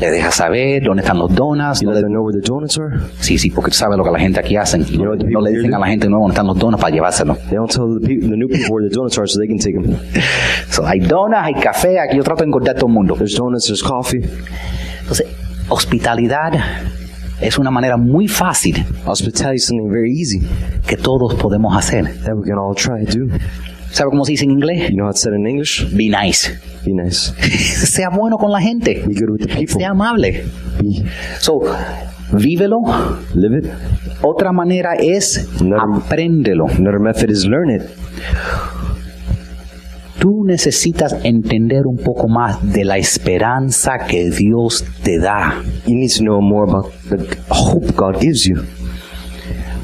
Le dejas saber dónde están los donuts. You let le- them know where the donuts are. sí, sí, porque tú sabes lo que la gente aquí hacen. know No, le dicen a la gente nueva dónde están los donuts para llevárselo. They don't tell the, people, the new people where the donuts are so they can take them. [LAUGHS] So, hay donuts, hay café, aquí yo trato de engordar todo el mundo. There's donuts, there's coffee. Entonces, hospitalidad es una manera muy fácil Hospitality is something very easy que todos podemos hacer. that we can all try to do. ¿Sabe cómo se dice en inglés? You know how it's said in English? Be nice. Be nice. [LAUGHS] sea bueno con la gente. Be good with the people. Sea amable. Be, So, vívelo. live it. Otra manera es Another- apréndelo. Another method is learn it. Tú necesitas entender un poco más de la esperanza que Dios te da. You need to know more about the hope God gives you.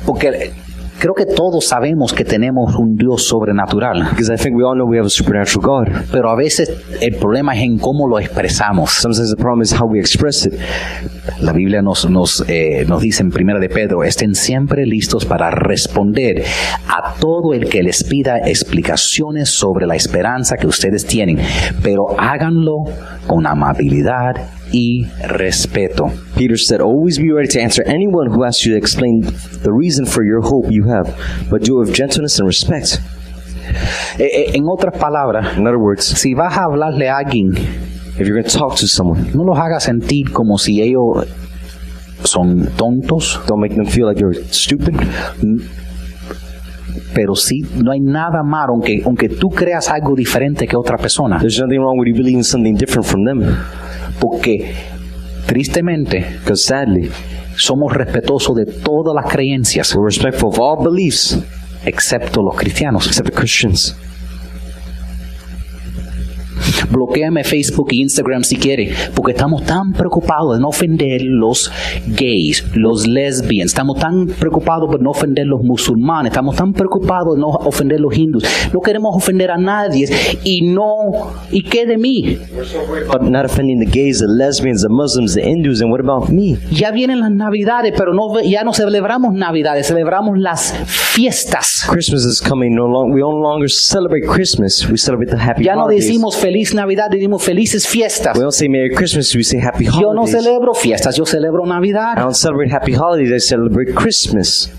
Porque creo que todos sabemos que tenemos un Dios sobrenatural. Because I think we all know we have a supernatural God. Pero a veces el problema es en cómo lo expresamos. Sometimes the problem is how we express it. La Biblia nos, nos, eh, nos dice en Primera de Pedro, estén siempre listos para responder a todo el que les pida explicaciones sobre la esperanza que ustedes tienen, pero háganlo con amabilidad y respeto. Peter said, Always be ready to answer anyone who asks you to explain the reason for your hope you have, but do it with gentleness and respect. Eh, eh, en otras palabras, In other words, si vas a hablarle a alguien, if you're going to talk to someone, no los hagas sentir como si ellos son tontos, don't make them feel like you're stupid. Pero sí, no hay nada malo, aunque, aunque tú creas algo diferente que otra persona. There's nothing wrong with you believing something different from them. Porque tristemente Because sadly, somos respetuosos de todas las creencias, we're respectful of all beliefs excepto los cristianos. except the Christians. Bloquéame Facebook e Instagram si quiere, porque estamos tan preocupados de no ofender los gays, los lesbianos, estamos tan preocupados por no ofender los musulmanes, estamos tan preocupados de no ofender los hindús, no queremos ofender a nadie y no, ¿y qué de mí? But not offending the gays, the lesbians, the Muslims, the Hindus, and what about me? Ya vienen las navidades, pero no, ya no celebramos navidades, celebramos las fiestas. Christmas is coming. No long, we no longer celebrate Christmas. We celebrate the happy Ya no decimos feliz Navidad, decimos felices fiestas. we don't say Merry Christmas. We say Happy Yo no Holidays. celebro fiestas, yo celebro I Navidad. don't celebrate Happy Holidays. I celebrate Christmas.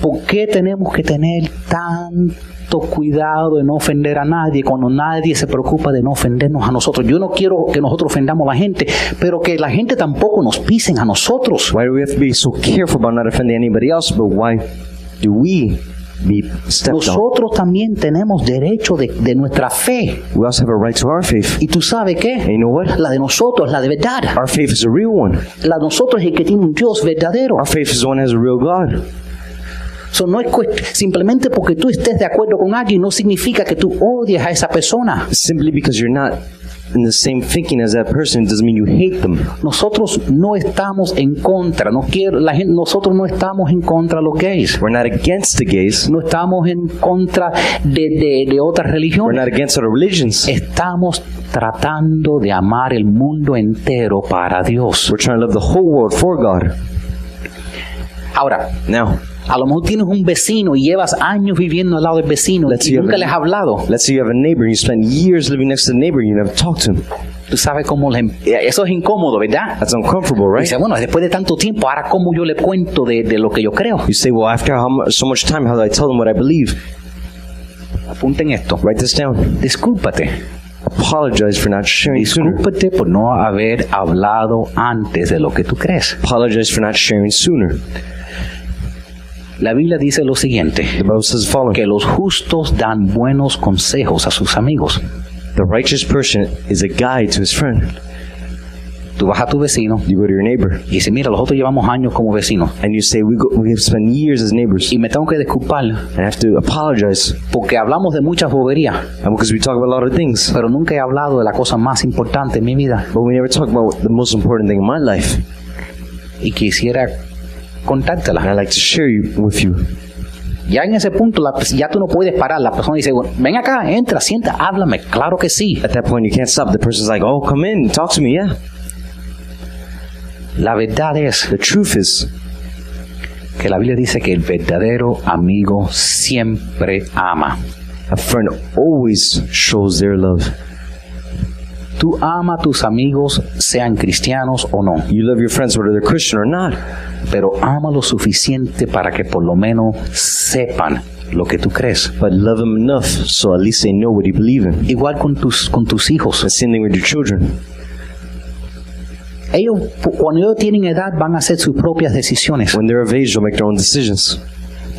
¿Por qué tenemos que tener tanto cuidado de no ofender a nadie cuando nadie se preocupa de no ofendernos a nosotros? Yo no quiero que nosotros ofendamos a la gente, pero que la gente tampoco nos pisen a nosotros. Why do we have to be so careful about not offending anybody else? But why do we? Nosotros también tenemos derecho de, de nuestra fe. We also have a right to our faith. ¿Y tú sabes And qué? you know what? La de nosotros, la de verdad. Our faith is a real one. La de nosotros es el que tiene un Dios verdadero. Our faith is the one that has a real God. So, no es simplemente porque tú estés de acuerdo con alguien no significa que tú odias a esa persona. Simply because you're not in the same thinking as that person doesn't mean you hate them. Nosotros no estamos en contra, no quiero, la gente, nosotros no estamos en contra de los gays. We're not against the gays. No estamos en contra de, de- de otras We're religiones. not against other religions. Estamos tratando de amar el mundo entero para Dios. We're trying to love the whole world for God. Ahora, Now, a lo mejor tienes un vecino y llevas años viviendo al lado del vecino Let's y nunca Evan. les has hablado. let's say you have a neighbor and you spend years living next to the neighbor and you never talk to him. Tú sabes cómo le- eso es incómodo, ¿verdad? That's uncomfortable, right? Dice, bueno, después de tanto tiempo, ahora cómo yo le cuento de, de lo que yo creo. You say, well, after how much, so much time, how do I tell them what I believe? Apunten esto. Write this down. Discúlpate. Apologize for not sharing sooner. Discúlpate por no haber hablado antes de lo que tú crees. Apologize for not sharing sooner. La Biblia dice lo siguiente, que los justos dan buenos consejos a sus amigos. The righteous person is a guide to his friend. Tú vas a tu vecino You go to your neighbor y dices, mira, nosotros llevamos años como vecinos and you say, we, go, we have spent years as neighbors y me tengo que disculpar and I have to apologize porque hablamos de muchas boberías, and because we talk about a lot of things, pero nunca he hablado de la cosa más importante en mi vida but we never talk about the most important thing in my life. y quisiera And contártela. I'd like to share you with you. Ya en ese punto, la- ya tú no puedes parar. La persona dice, bueno, ven acá, entra, sienta, háblame. Claro que sí. At that point, you can't stop. The person's like, oh, come in, talk to me, yeah. La verdad es The truth is, que la Biblia dice que el verdadero amigo siempre ama. a friend always shows their love. Tú ama a tus amigos, sean cristianos o no, You love your friends whether they're Christian or not, pero ama lo suficiente para que por lo menos sepan lo que tú crees. but love them enough so at least they know what you believe in. Igual con tus, con tus hijos. The same thing with your children. Ellos, cuando ellos tienen edad, van a hacer sus propias decisiones. When they're of age, they'll make their own decisions.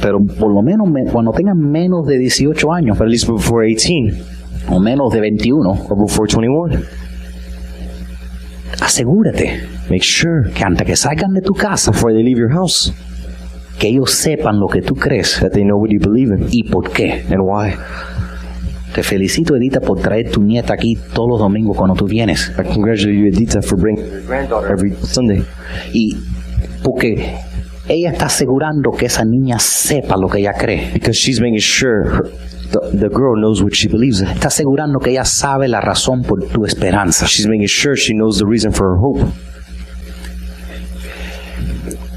Pero por lo menos me- cuando tengan menos de 18 años But at least before 18 o menos de 21, or before 21, asegúrate make sure que antes que salgan de tu casa, before they leave your house que ellos sepan lo que tú crees that they know what you believe in y por qué. and why. Te felicito, Edita, por traer tu nieta aquí todos los domingos cuando tú vienes. I congratulate you, Edita, for bringing your granddaughter every Sunday Y porque ella está asegurando que esa niña sepa lo que ella cree. because she's making sure her, the, the girl knows what she believes in. Está asegurando que ella sabe la razón por tu esperanza. She's making sure she knows the reason for her hope.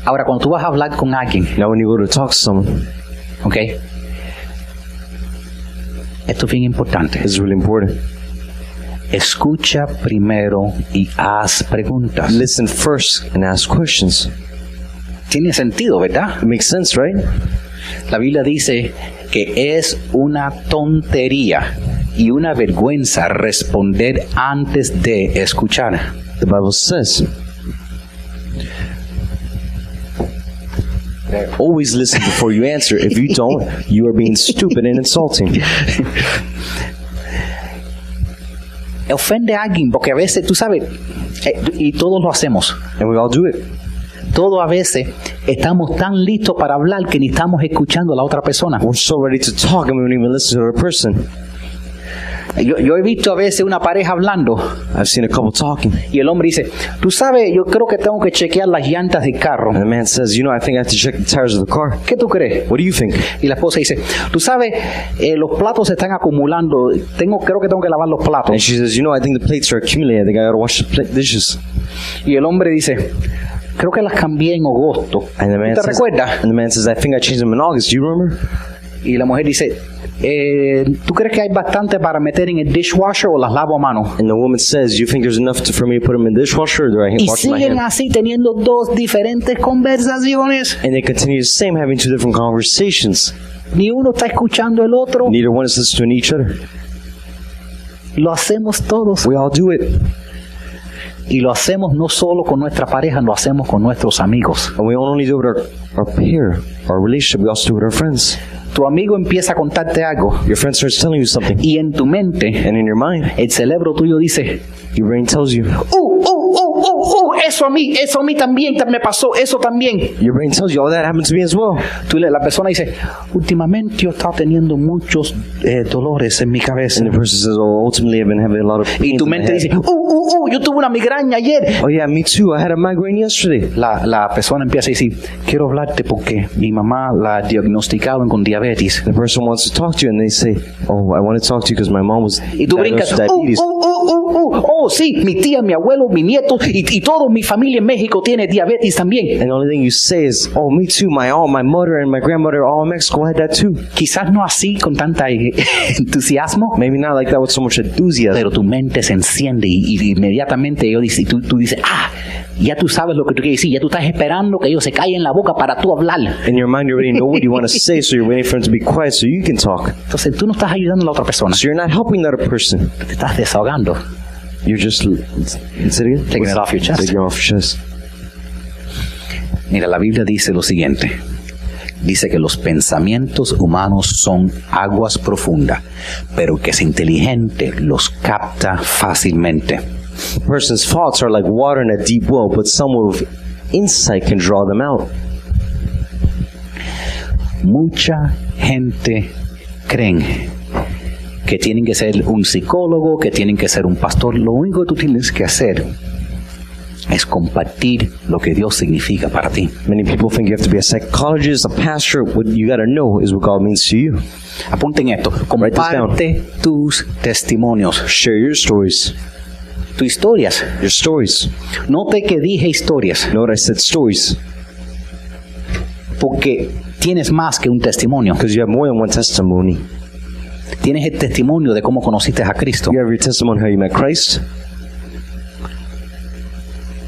Ahora, cuando tú vas a hablar con alguien, Now, when you go to talk to someone, ¿ok? Esto es bien importante. this is really important. Escucha primero y haz preguntas. Listen first and ask questions. Tiene sentido, ¿verdad? It makes sense, right? La Biblia dice que es una tontería y una vergüenza responder antes de escuchar. The Bible says. Always listen before you answer. If you don't, you are being stupid and insulting. [LAUGHS] Ofende a alguien porque a veces, tú sabes, eh, y todos lo hacemos. And we all do it. Todos a veces estamos tan listos para hablar que ni estamos escuchando a la otra persona. We're so ready to talk and we don't even listen to the person. Yo, yo he visto a veces una pareja hablando I've seen a couple talking. y el hombre dice, tú sabes, yo creo que tengo que chequear las llantas del carro. And the man says, You know, I think I have to check the tires of the car. ¿Qué tú crees? What do you think? Y la esposa dice, tú sabes, eh, los platos se están acumulando, tengo, creo que tengo que lavar los platos. And she says, You know, I think the plates are accumulating. I think I gotta wash the dishes. Y el hombre dice, creo que las cambié en agosto. And the man ¿Te says, recuerdas? And the man says, I think I changed them in August. Do you remember? Y la mujer dice, eh, ¿tú crees que hay bastante para meter en el dishwasher o las lavo a mano? And the woman says, You think there's enough to, for me to put them in the dishwasher or do I Y wash my siguen hand? así teniendo dos diferentes conversaciones. And they continue the same, having two different conversations. Ni uno está escuchando el otro. Neither one is listening to each other. Lo hacemos todos. We all do it. Y lo hacemos no solo con nuestra pareja, lo hacemos con nuestros amigos. And we don't only do it with our, our our relationship, we also do it with our friends. Tu amigo empieza a contarte algo Your friend starts telling you something, y en tu mente and in your mind, el cerebro tuyo dice, your brain tells you, ¡uh, uh, uh, uh, uh, eso a mí, eso a mí también ta- me pasó, eso también. Your brain tells you, oh, that happened to me as well. Tú la persona dice, últimamente yo he estado teniendo muchos eh, dolores en mi cabeza. And the person says, oh, ultimately I've been having a lot of Y pains tu mente dice, uh, uh, uh, yo tuve una migraña ayer. Oh yeah, me too. I had a migraine yesterday. La, la persona empieza a decir, quiero hablarte porque mi mamá la diagnosticaron con diabetes. The person wants to talk to you and they say, oh, I want to talk to you because my mom was Y tú brincas, diagnosed with diabetes. uh, uh, uh, oh sí, mi tía, mi abuelo, mi nieto y, y toda mi familia en México tiene diabetes también. And the only thing you say is, oh, me too. My all, my mother and my grandmother all in Mexico had that too. Quizás no así con tanta eh, [LAUGHS] entusiasmo, Maybe not like that with so much enthusiasm. pero tu mente se enciende y, y inmediatamente yo dice, tú, tú dices, ah, ya tú sabes lo que tú quieres decir, ya tú estás esperando que ellos se callen la boca para tú hablar. In your mind, you already know what you want to [LAUGHS] say, so you're waiting for him to be quiet so you can talk. Entonces tú no estás ayudando a la otra persona, So you're not helping other person. te estás desahogando. You're just say it again? Taking it off your chest. Taking it off your chest. Mira, la Biblia dice lo siguiente. Dice que los pensamientos humanos son aguas profundas, pero que es inteligente los capta fácilmente. A person's thoughts are like water in a deep well, but someone with insight can draw them out. Mucha gente creen que tienen que ser un psicólogo, que tienen que ser un pastor. Lo único que tú tienes que hacer es compartir lo que Dios significa para ti. Many people think you have to be a psychologist, a pastor. What you got to know is what God means to you. Apunten esto, comparte tus testimonios, Share your stories. tus historias. Your stories. Note que dije historias. What I said? Stories. porque tienes más que un testimonio. Because you have more than one testimony. Tienes el testimonio de cómo conociste a Cristo, You have your testimony how you met Christ,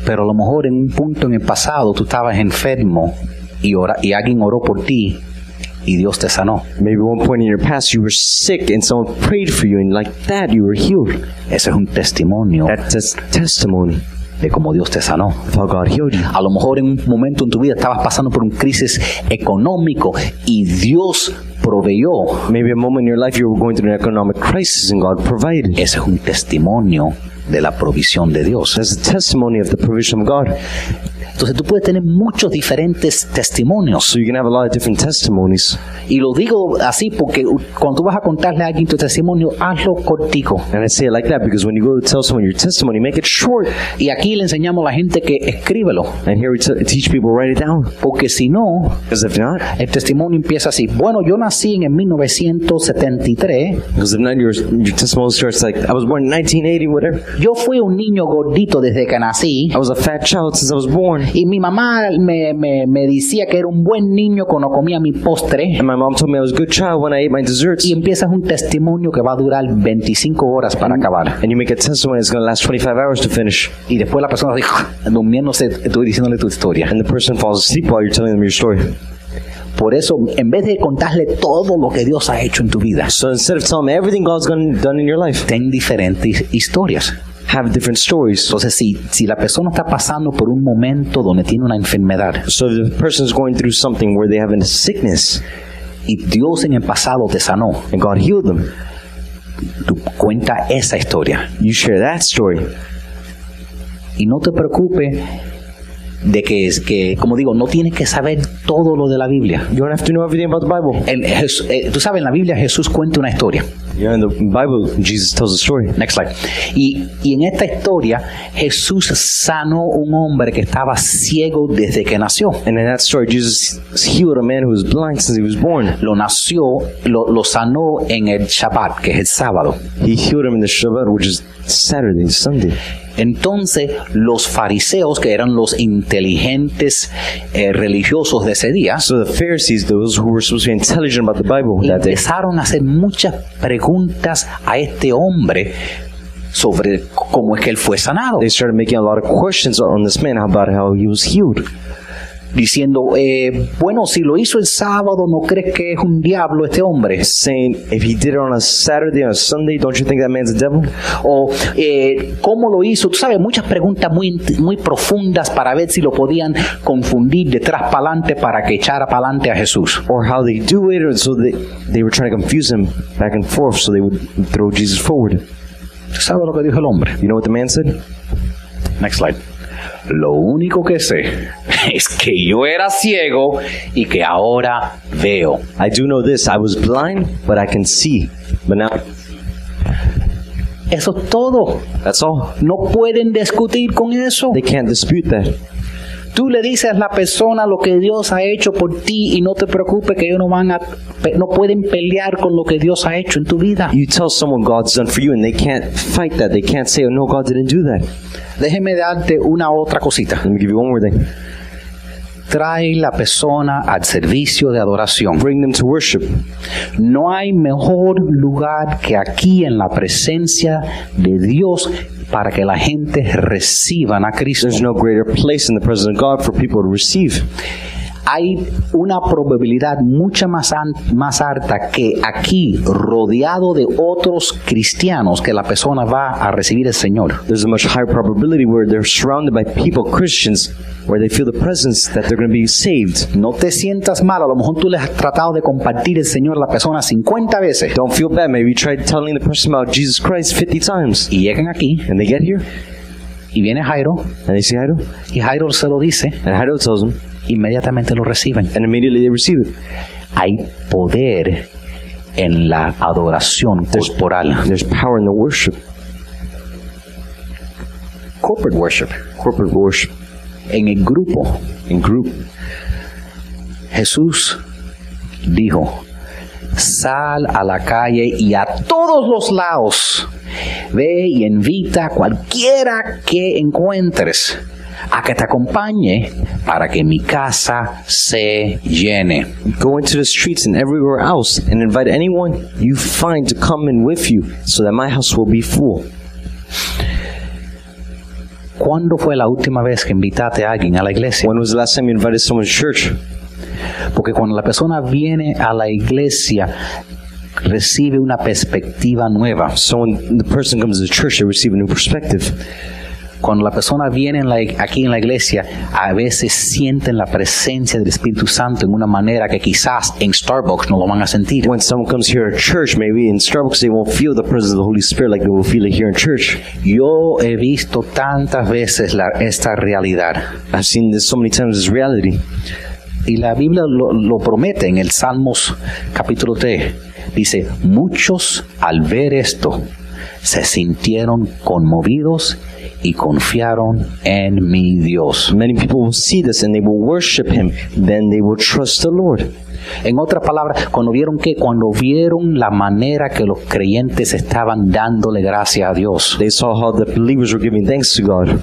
pero a lo mejor en un punto en el pasado tú estabas enfermo y, ora- y alguien oró por ti y Dios te sanó. Maybe one point in your past you were sick and someone prayed for you, and like that you were healed. Ese es un testimonio That's a testimony de cómo Dios te sanó. A lo mejor en un momento en tu vida estabas pasando por un crisis económico y Dios proveyó. Maybe a moment in your life you were going through an economic crisis and God provided. Ese es un testimonio de la provisión de Dios. That's a testimony of the provision of God. Entonces tú puedes tener muchos diferentes testimonios. So you can have a lot of different testimonies. Y lo digo así porque cuando tú vas a contarle a alguien tu testimonio, hazlo cortico. And I say it like that because when you go to tell someone your testimony, make it short. Y aquí le enseñamos a la gente que escríbelo. And here we teach people write it down. Porque si no, Because if not, el testimonio empieza así. Bueno, yo nací en el 1973. because if not, your, your testimony starts like, I was born in 1980, whatever. Yo fui un niño gordito desde que nací. I was a fat child since I was born. Y mi mamá me, me, me decía que era un buen niño cuando comía mi postre. And my mom told me I was a good child when I ate my desserts. Y empiezas un testimonio que va a durar 25 horas para acabar. And you make a testimony that's going to last 25 hours to finish. Y después la persona dice, durmiéndose, estoy diciéndole tu historia. And the person falls asleep while you're telling them your story. Por eso, en vez de contarle todo lo que Dios ha hecho en tu vida, So instead of telling them everything God's done in your life, ten diferentes historias. Have different stories. Entonces, si, si la persona está pasando por un momento donde tiene una enfermedad So if the person's going through something where they have a sickness y Dios en el pasado te sanó, and God healed them, tú cuenta esa historia. you share that story. Y no te preocupes de que, es que, como digo, no tienes que saber todo lo de la Biblia. You don't have to know everything about the Bible. En Jes- eh, tú sabes, en la Biblia Jesús cuenta una historia. You know, in the Bible, Jesus tells a story. Next slide. Y, y en esta historia, Jesús sanó un hombre que estaba ciego desde que nació. And in that story, Jesus healed a man who was blind since he was born. Lo nació, lo, lo sanó en el Shabbat, que es el sábado. He healed him in the Shabbat, which is Saturday, Sunday. Entonces, los fariseos, que eran los inteligentes eh, religiosos de ese día, So the Pharisees, those who were supposed to be intelligent about the Bible that day, empezaron a hacer muchas preguntas a este hombre sobre cómo es que él fue sanado. they started making a lot of questions on this man about how he was healed. Diciendo, eh, bueno, si lo hizo el sábado, ¿no crees que es un diablo este hombre? Saying, if he did it on a Saturday or a Sunday, don't you think that man's a devil? O eh, cómo lo hizo, tú sabes, muchas preguntas muy, muy profundas para ver si lo podían confundir detrás para adelante para que echara para adelante a Jesús. Or how they do it, or so they, they were trying to confuse him back and forth so they would throw Jesus forward. ¿Tú sabes lo que dijo el hombre? You know what the man said? Next slide. Lo único que sé [LAUGHS] es que yo era ciego y que ahora veo. I do know this. I was blind, but I can see. But now, Eso es todo. that's all. No pueden discutir con eso. They can't dispute that. Tú le dices a la persona lo que Dios ha hecho por ti y no te preocupes que ellos no van a no pueden pelear con lo que Dios ha hecho en tu vida. You tell someone God's done for you, and they can't fight that. They can't say, "Oh no, God didn't do that." Déjeme darte una otra cosita. Let me give you one more thing. Trae la persona al servicio de adoración. Bring them to worship. No hay mejor lugar que aquí en la presencia de Dios para que la gente reciban a Cristo. There's no greater place in the presence of God for people to receive. Hay una probabilidad mucha más, más alta que aquí, rodeado de otros cristianos, que la persona va a recibir el Señor. There's a much higher probability where they're surrounded by people, Christians, where they feel the presence that they're going to be saved. No te sientas mal, a lo mejor tú le has tratado de compartir el Señor a la persona 50 veces. Don't feel bad. Maybe you tried telling the person about Jesus Christ 50 times, y llegan aquí. And they get here, y viene Jairo. And they see Jairo, y Jairo se lo dice, and Jairo tells them, inmediatamente lo reciben. and immediately they receive it. Hay poder en la adoración corporal. There's power in the worship, Corporate worship. corporate worship, En el grupo, in group. Jesús dijo, sal a la calle y a todos los lados, ve y invita a cualquiera que encuentres a que te acompañe para que mi casa se llene. Go into the streets and everywhere else and invite anyone you find to come in with you so that my house will be full. ¿Cuándo fue la última vez que invitaste a alguien a la iglesia? When was the last time you invited someone to church? Porque cuando la persona viene a la iglesia, recibe una perspectiva nueva. So when the person comes to church, they receive a new perspective. Cuando la persona viene en la- aquí en la iglesia, a veces sienten la presencia del Espíritu Santo en una manera que quizás en Starbucks no lo van a sentir. When someone comes here at church, maybe in Starbucks, they won't feel the presence of the Holy Spirit like they will feel it here in church. Yo he visto tantas veces la- esta realidad I've seen this so many times as reality. y la Biblia lo, lo promete en el Salmos capítulo 3. Dice, muchos al ver esto se sintieron conmovidos y confiaron en mi Dios. Many people will see this and they will worship Him. Then they will trust the Lord. En otras palabras, cuando vieron que, cuando vieron la manera que los creyentes estaban dándole gracias a Dios, They saw how the believers were giving thanks to God.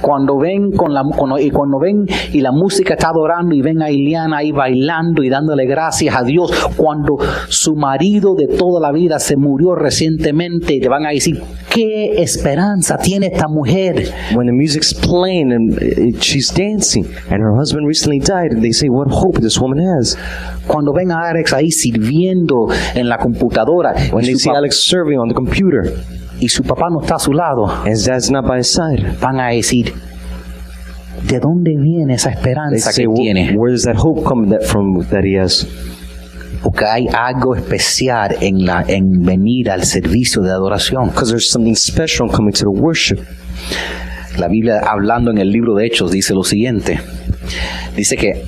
cuando ven con la, cuando, y cuando ven y la música está adorando y ven a Iliana ahí bailando y dándole gracias a Dios, cuando su marido de toda la vida se murió recientemente, y te van a decir qué esperanza tiene esta mujer. When the music's playing and uh, she's dancing, and her husband recently died, they say, What hope this woman has. Cuando ven a Alex ahí sirviendo en la computadora When they see Alex serving on the computer, y su papá no está a su lado, and dad's not by his side, van a decir, ¿de dónde viene esa esperanza say, que "Wh- tiene? Where does that hope come that from that he has? Porque hay algo especial en, la, en venir al servicio de adoración. Because there's something special in coming to the worship. La Biblia, hablando en el libro de Hechos, dice lo siguiente. Dice que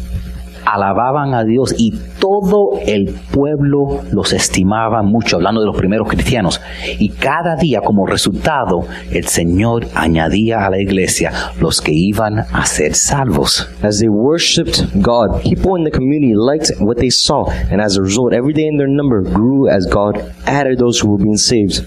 alababan a Dios y todo el pueblo los estimaba mucho, hablando de los primeros cristianos. Y cada día como resultado, el Señor añadía a la iglesia los que iban a ser salvos. As they worshipped God, people in the community liked what they saw, and as a result, every day in their number grew as God added those who were being saved.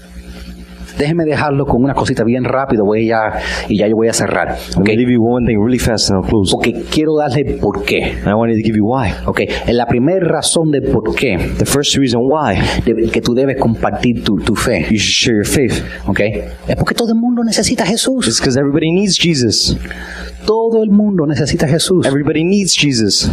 Déjeme dejarlo con una cosita bien rápido voy ya, y ya yo voy a cerrar. I'm ¿ok? going to give you one thing really fast and I'll close. Porque quiero darle por qué. And I wanted to give you why. Ok, en la primera razón de por qué The first reason why de- que tú debes compartir tu, tu fe, you should share your faith ok, es porque todo el mundo necesita a Jesús. is because everybody needs Jesus. Todo el mundo necesita a Jesús. Everybody needs Jesus.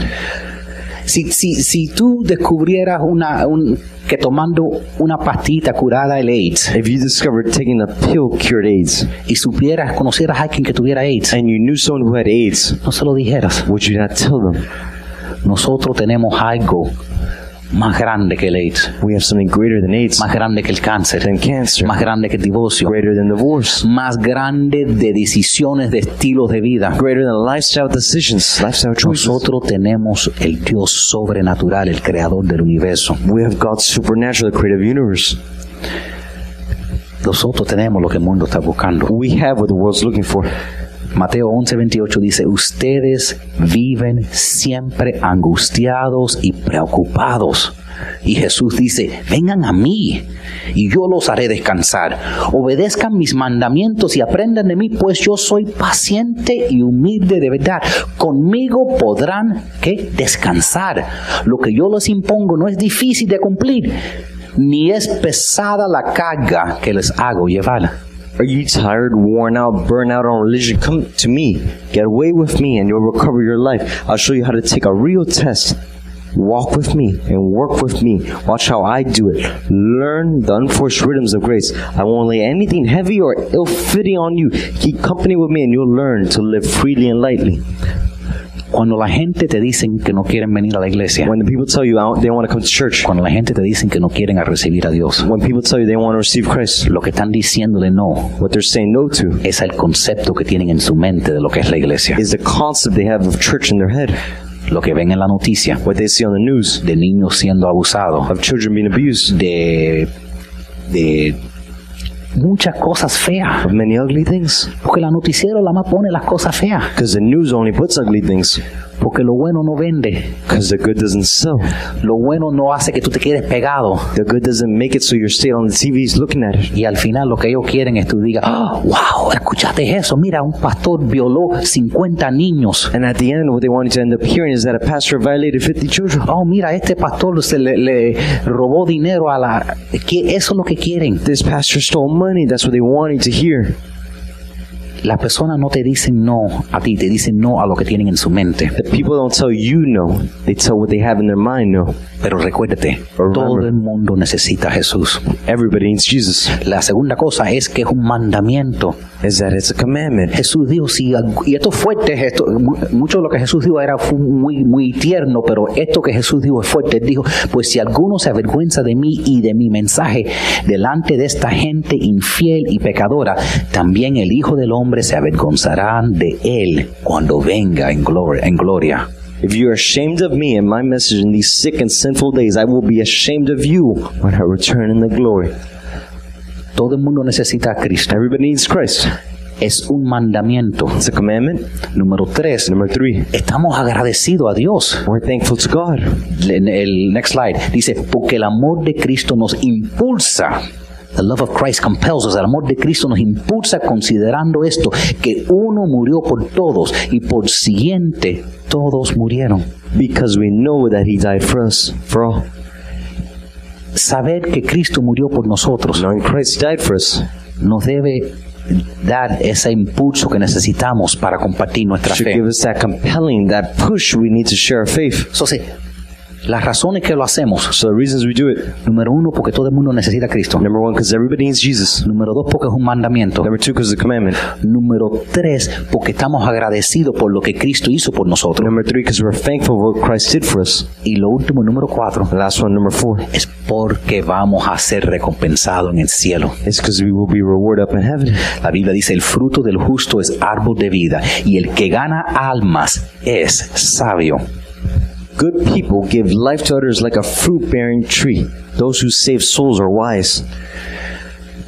Si, si, si tú descubrieras una, un, que tomando una pastita curada el AIDS If you discovered taking a pill cured AIDS y supieras, conocieras a alguien que tuviera AIDS, and you knew someone who had AIDS, no se lo dijeras. would you not tell them? Nosotros tenemos algo más grande que el AIDS, We have something greater than AIDS, más grande que el cáncer, than cancer, más grande que el divorcio, greater than divorce, más grande de decisiones de estilos de vida. greater than lifestyle decisions, lifestyle choices. Nosotros tenemos el Dios sobrenatural, el creador del universo. We have God's supernatural, the creative universe. Nosotros tenemos lo que el mundo está buscando. We have what the world's looking for. Mateo 11:28 dice, ustedes viven siempre angustiados y preocupados. Y Jesús dice, vengan a mí y yo los haré descansar. Obedezcan mis mandamientos y aprendan de mí, pues yo soy paciente y humilde de verdad. Conmigo podrán ¿qué? descansar. Lo que yo les impongo no es difícil de cumplir, ni es pesada la carga que les hago llevar. Are you tired, worn out, burned out on religion? Come to me. Get away with me and you'll recover your life. I'll show you how to take a real test. Walk with me and work with me. Watch how I do it. Learn the unforced rhythms of grace. I won't lay anything heavy or ill fitting on you. Keep company with me and you'll learn to live freely and lightly. Cuando la gente te dicen que no quieren venir a la iglesia, When the people tell you out, they want to come to church, cuando la gente te dicen que no quieren a recibir a Dios, when people tell you they want to receive Christ, lo que están diciéndole no what they're saying no to es el concepto que tienen en su mente de lo que es la iglesia. is the concept they have of church in their head. Lo que ven en la noticia What they see on the news de niños siendo abusados, of children being abused, de, de muchas cosas feas. of many ugly things. Porque la noticiero la más pone las cosas feas. Because the news only puts ugly things. Porque lo bueno no vende. Because the good doesn't sell. Lo bueno no hace que tú te quedes pegado. The good doesn't make it so you're staying on the TVs looking at it. Y al final lo que ellos quieren es que tú digas, "Ah, wow, escuchaste eso. Mira, un pastor violó 50 niños. And at the end, what they want you to end up hearing is that a pastor violated 50 children. Oh, mira, este pastor se le, le robó dinero a la... que Eso es lo que quieren. This pastor stole money. That's what they want you to hear. Las personas no te dicen no a ti, te dicen no a lo que tienen en su mente. The people don't tell you no. They tell what they have in their mind no. Pero recuérdate, todo el mundo necesita a Jesús. Everybody needs Jesus. La segunda cosa es que es un mandamiento. Is that it's a commandment. Jesús dijo, sí, y esto es fuerte, esto, mu- mucho de lo que Jesús dijo era muy, muy tierno, pero esto que Jesús dijo es fuerte. Él dijo, pues si alguno se avergüenza de mí y de mi mensaje delante de esta gente infiel y pecadora, también el Hijo del Hombre se avergonzará de él cuando venga en gloria. En gloria. If you are ashamed of me and my message in these sick and sinful days, I will be ashamed of you when I return in the glory. Todo el mundo necesita a Cristo. Everybody needs Christ. Es un mandamiento. It's a commandment. Número tres, Number three, estamos agradecidos a Dios. we're thankful to God. En el next slide dice, porque el amor de Cristo nos impulsa. The love of Christ compels us. El amor de Cristo nos impulsa considerando esto, que uno murió por todos y por siguiente todos murieron. Because we know that He died for us, for all. Saber que Cristo murió por nosotros Knowing Christ died for us nos debe dar ese impulso que necesitamos para compartir nuestra should fe. give us that compelling, that push we need to share our faith. Entonces, las razones que lo hacemos, So the reasons we do it, número uno, porque todo el mundo necesita a Cristo. number one, because everybody needs Jesus. Número dos, porque es un mandamiento. Number two, because it's a commandment. Número tres, porque estamos agradecidos por lo que Cristo hizo por nosotros. Number three, because we're thankful for what Christ did for us. Y lo último, número cuatro, The last one, number four, es porque vamos a ser recompensados en el cielo. is because we will be rewarded up in heaven. La Biblia dice, el fruto del justo es árbol de vida y el que gana almas es sabio. Good people give life to others like a fruit bearing tree. Those who save souls are wise.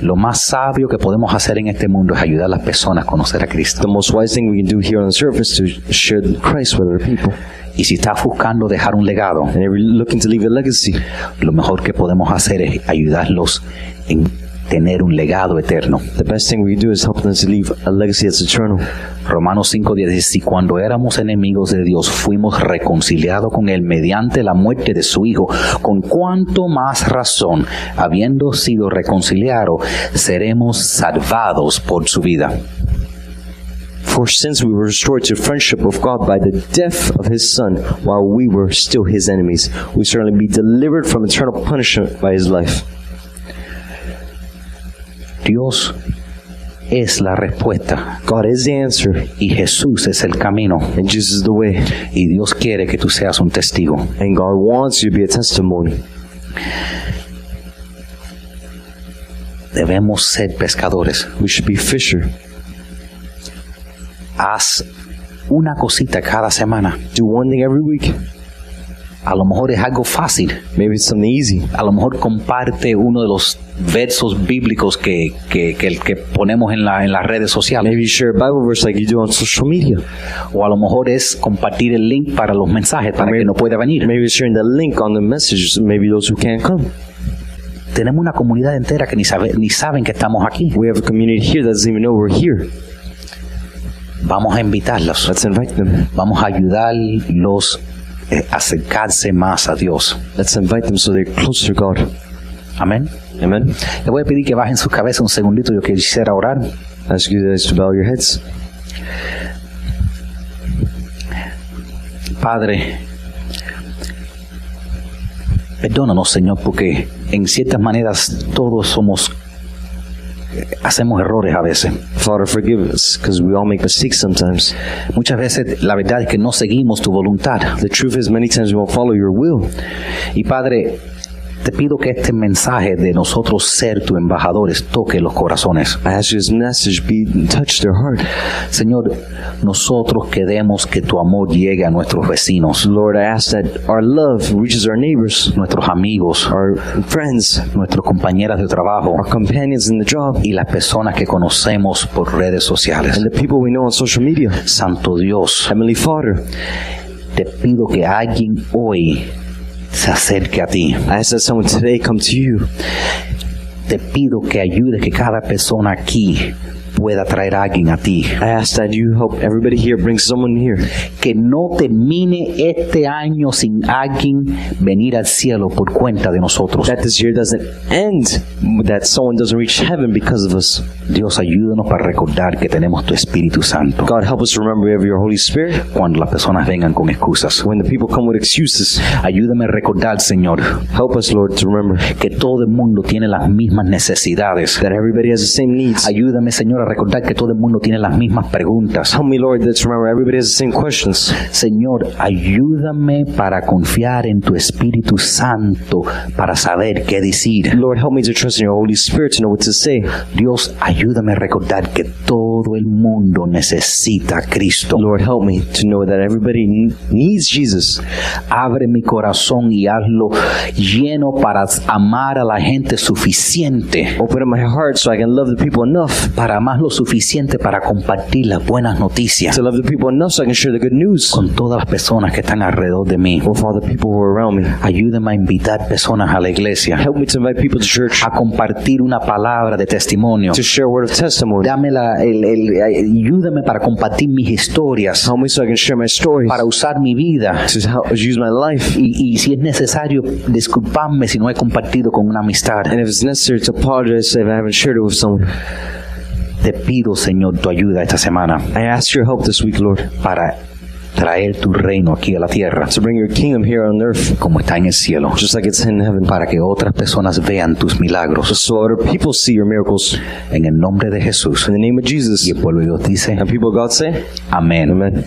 Lo más sabio que podemos hacer en este mundo es ayudar a las personas a conocer a Cristo. The most wise thing we can do here on the earth is to share Christ with other people. Y si estás buscando dejar un legado, And if you're looking to leave a legacy, lo mejor que podemos hacer es ayudarlos en tener un legado eterno. the best thing we can do is help them to leave a legacy that's eternal. Romanos 5:10 dice, si cuando éramos enemigos de Dios fuimos reconciliados con Él mediante la muerte de su Hijo, con cuánto más razón, habiendo sido reconciliados, seremos salvados por su vida. For since we were restored to friendship with God by the death of his Son, while we were still his enemies, we certainly be delivered from eternal punishment by his life. Dios es la respuesta God is the answer, y Jesús es el camino. and Jesus is the way. Y Dios quiere que tú seas un testigo. And God wants you to be a testimony. Debemos ser pescadores. We should be fisher. Haz una cosita cada semana. Do one thing every week. A lo mejor es algo fácil. Maybe it's something easy. A lo mejor comparte uno de los versos bíblicos que, que, que, que ponemos en, la, en las redes sociales. Maybe share a Bible verse like you do on social media. O a lo mejor es compartir el link para los mensajes para que no pueda venir. Maybe sharing the link on the message, maybe those who can't come. Tenemos una comunidad entera que ni, sabe, ni saben que estamos aquí. We have a community here that doesn't even know we're here. Vamos a invitarlos. Let's invite them. Vamos a ayudarlos acercarse más a Dios. Let's invite them so they're closer to God. Amén. Amen. Le voy a pedir que bajen sus cabezas un segundito. Yo quisiera orar. Ask you guys to bow your heads. Padre, perdónanos, Señor, porque en ciertas maneras todos somos, eh, hacemos errores a veces. Father, forgive us because we all make mistakes sometimes. Muchas veces la verdad es que no seguimos tu voluntad. The truth is, many times we won't follow your will. Y Padre, te pido que este mensaje de nosotros ser tus embajadores toque los corazones. You this message be touch their heart. Señor, nosotros queremos que tu amor llegue a nuestros vecinos, Lord, I ask that our love reaches our neighbors, nuestros amigos, our friends, nuestros compañeros de trabajo our companions in the job, y las personas que conocemos por redes sociales. and the people we know on social media. Santo Dios, Heavenly Father, te pido que alguien hoy se acerque a ti. I that someone today come to you. Te pido que ayude que cada persona aquí pueda traer a alguien a ti. I ask that you help everybody here bring someone here. Que no termine este año sin alguien venir al cielo por cuenta de nosotros. That this year doesn't end, that someone doesn't reach heaven because of us. Dios, ayúdanos para recordar que tenemos tu Espíritu Santo. God, help us remember we have your Holy Spirit. Cuando las personas vengan con excusas. When the people come with excuses, Ayúdame a recordar, Señor, help us, Lord, to remember que todo el mundo tiene las mismas necesidades. that everybody has the same needs. Ayúdame, Señor, a recordar que todo el mundo tiene las mismas preguntas. Help me, Lord, that to remember everybody has the same questions. Señor, ayúdame para confiar en tu Espíritu Santo para saber qué decir. Lord, help me to trust in your Holy Spirit to know what to say. Dios, ayúdame a recordar que todo el mundo necesita a Cristo. Lord, help me to know that everybody needs Jesus. Abre mi corazón y hazlo lleno para amar a la gente suficiente, Open up my heart so I can love the people enough para amar lo suficiente para compartir las buenas noticias to love the people enough so I can share the good news con todas las personas que están alrededor de mí. with all the people who are around me. Ayúdame a invitar personas a la iglesia, Help me to invite people to church a compartir una palabra de testimonio. to share a word of testimony. Dame la, el, el- ayúdame para compartir mis historias, Help me so I can share my stories, para usar mi vida. to help use my life. Y, y si es necesario, disculparme si no he compartido con una amistad. And if it's necessary to apologize if I haven't shared it with someone, Te pido, Señor, tu ayuda esta semana I ask your help this week, Lord, para traer tu reino aquí a la tierra, to bring your kingdom here on earth, como está en el cielo, just like it's in heaven, para que otras personas vean tus milagros. so other people see your miracles. En el nombre de Jesús. In the name of Jesus. Y el pueblo de Dios dice, And people of God say, amén. Amen.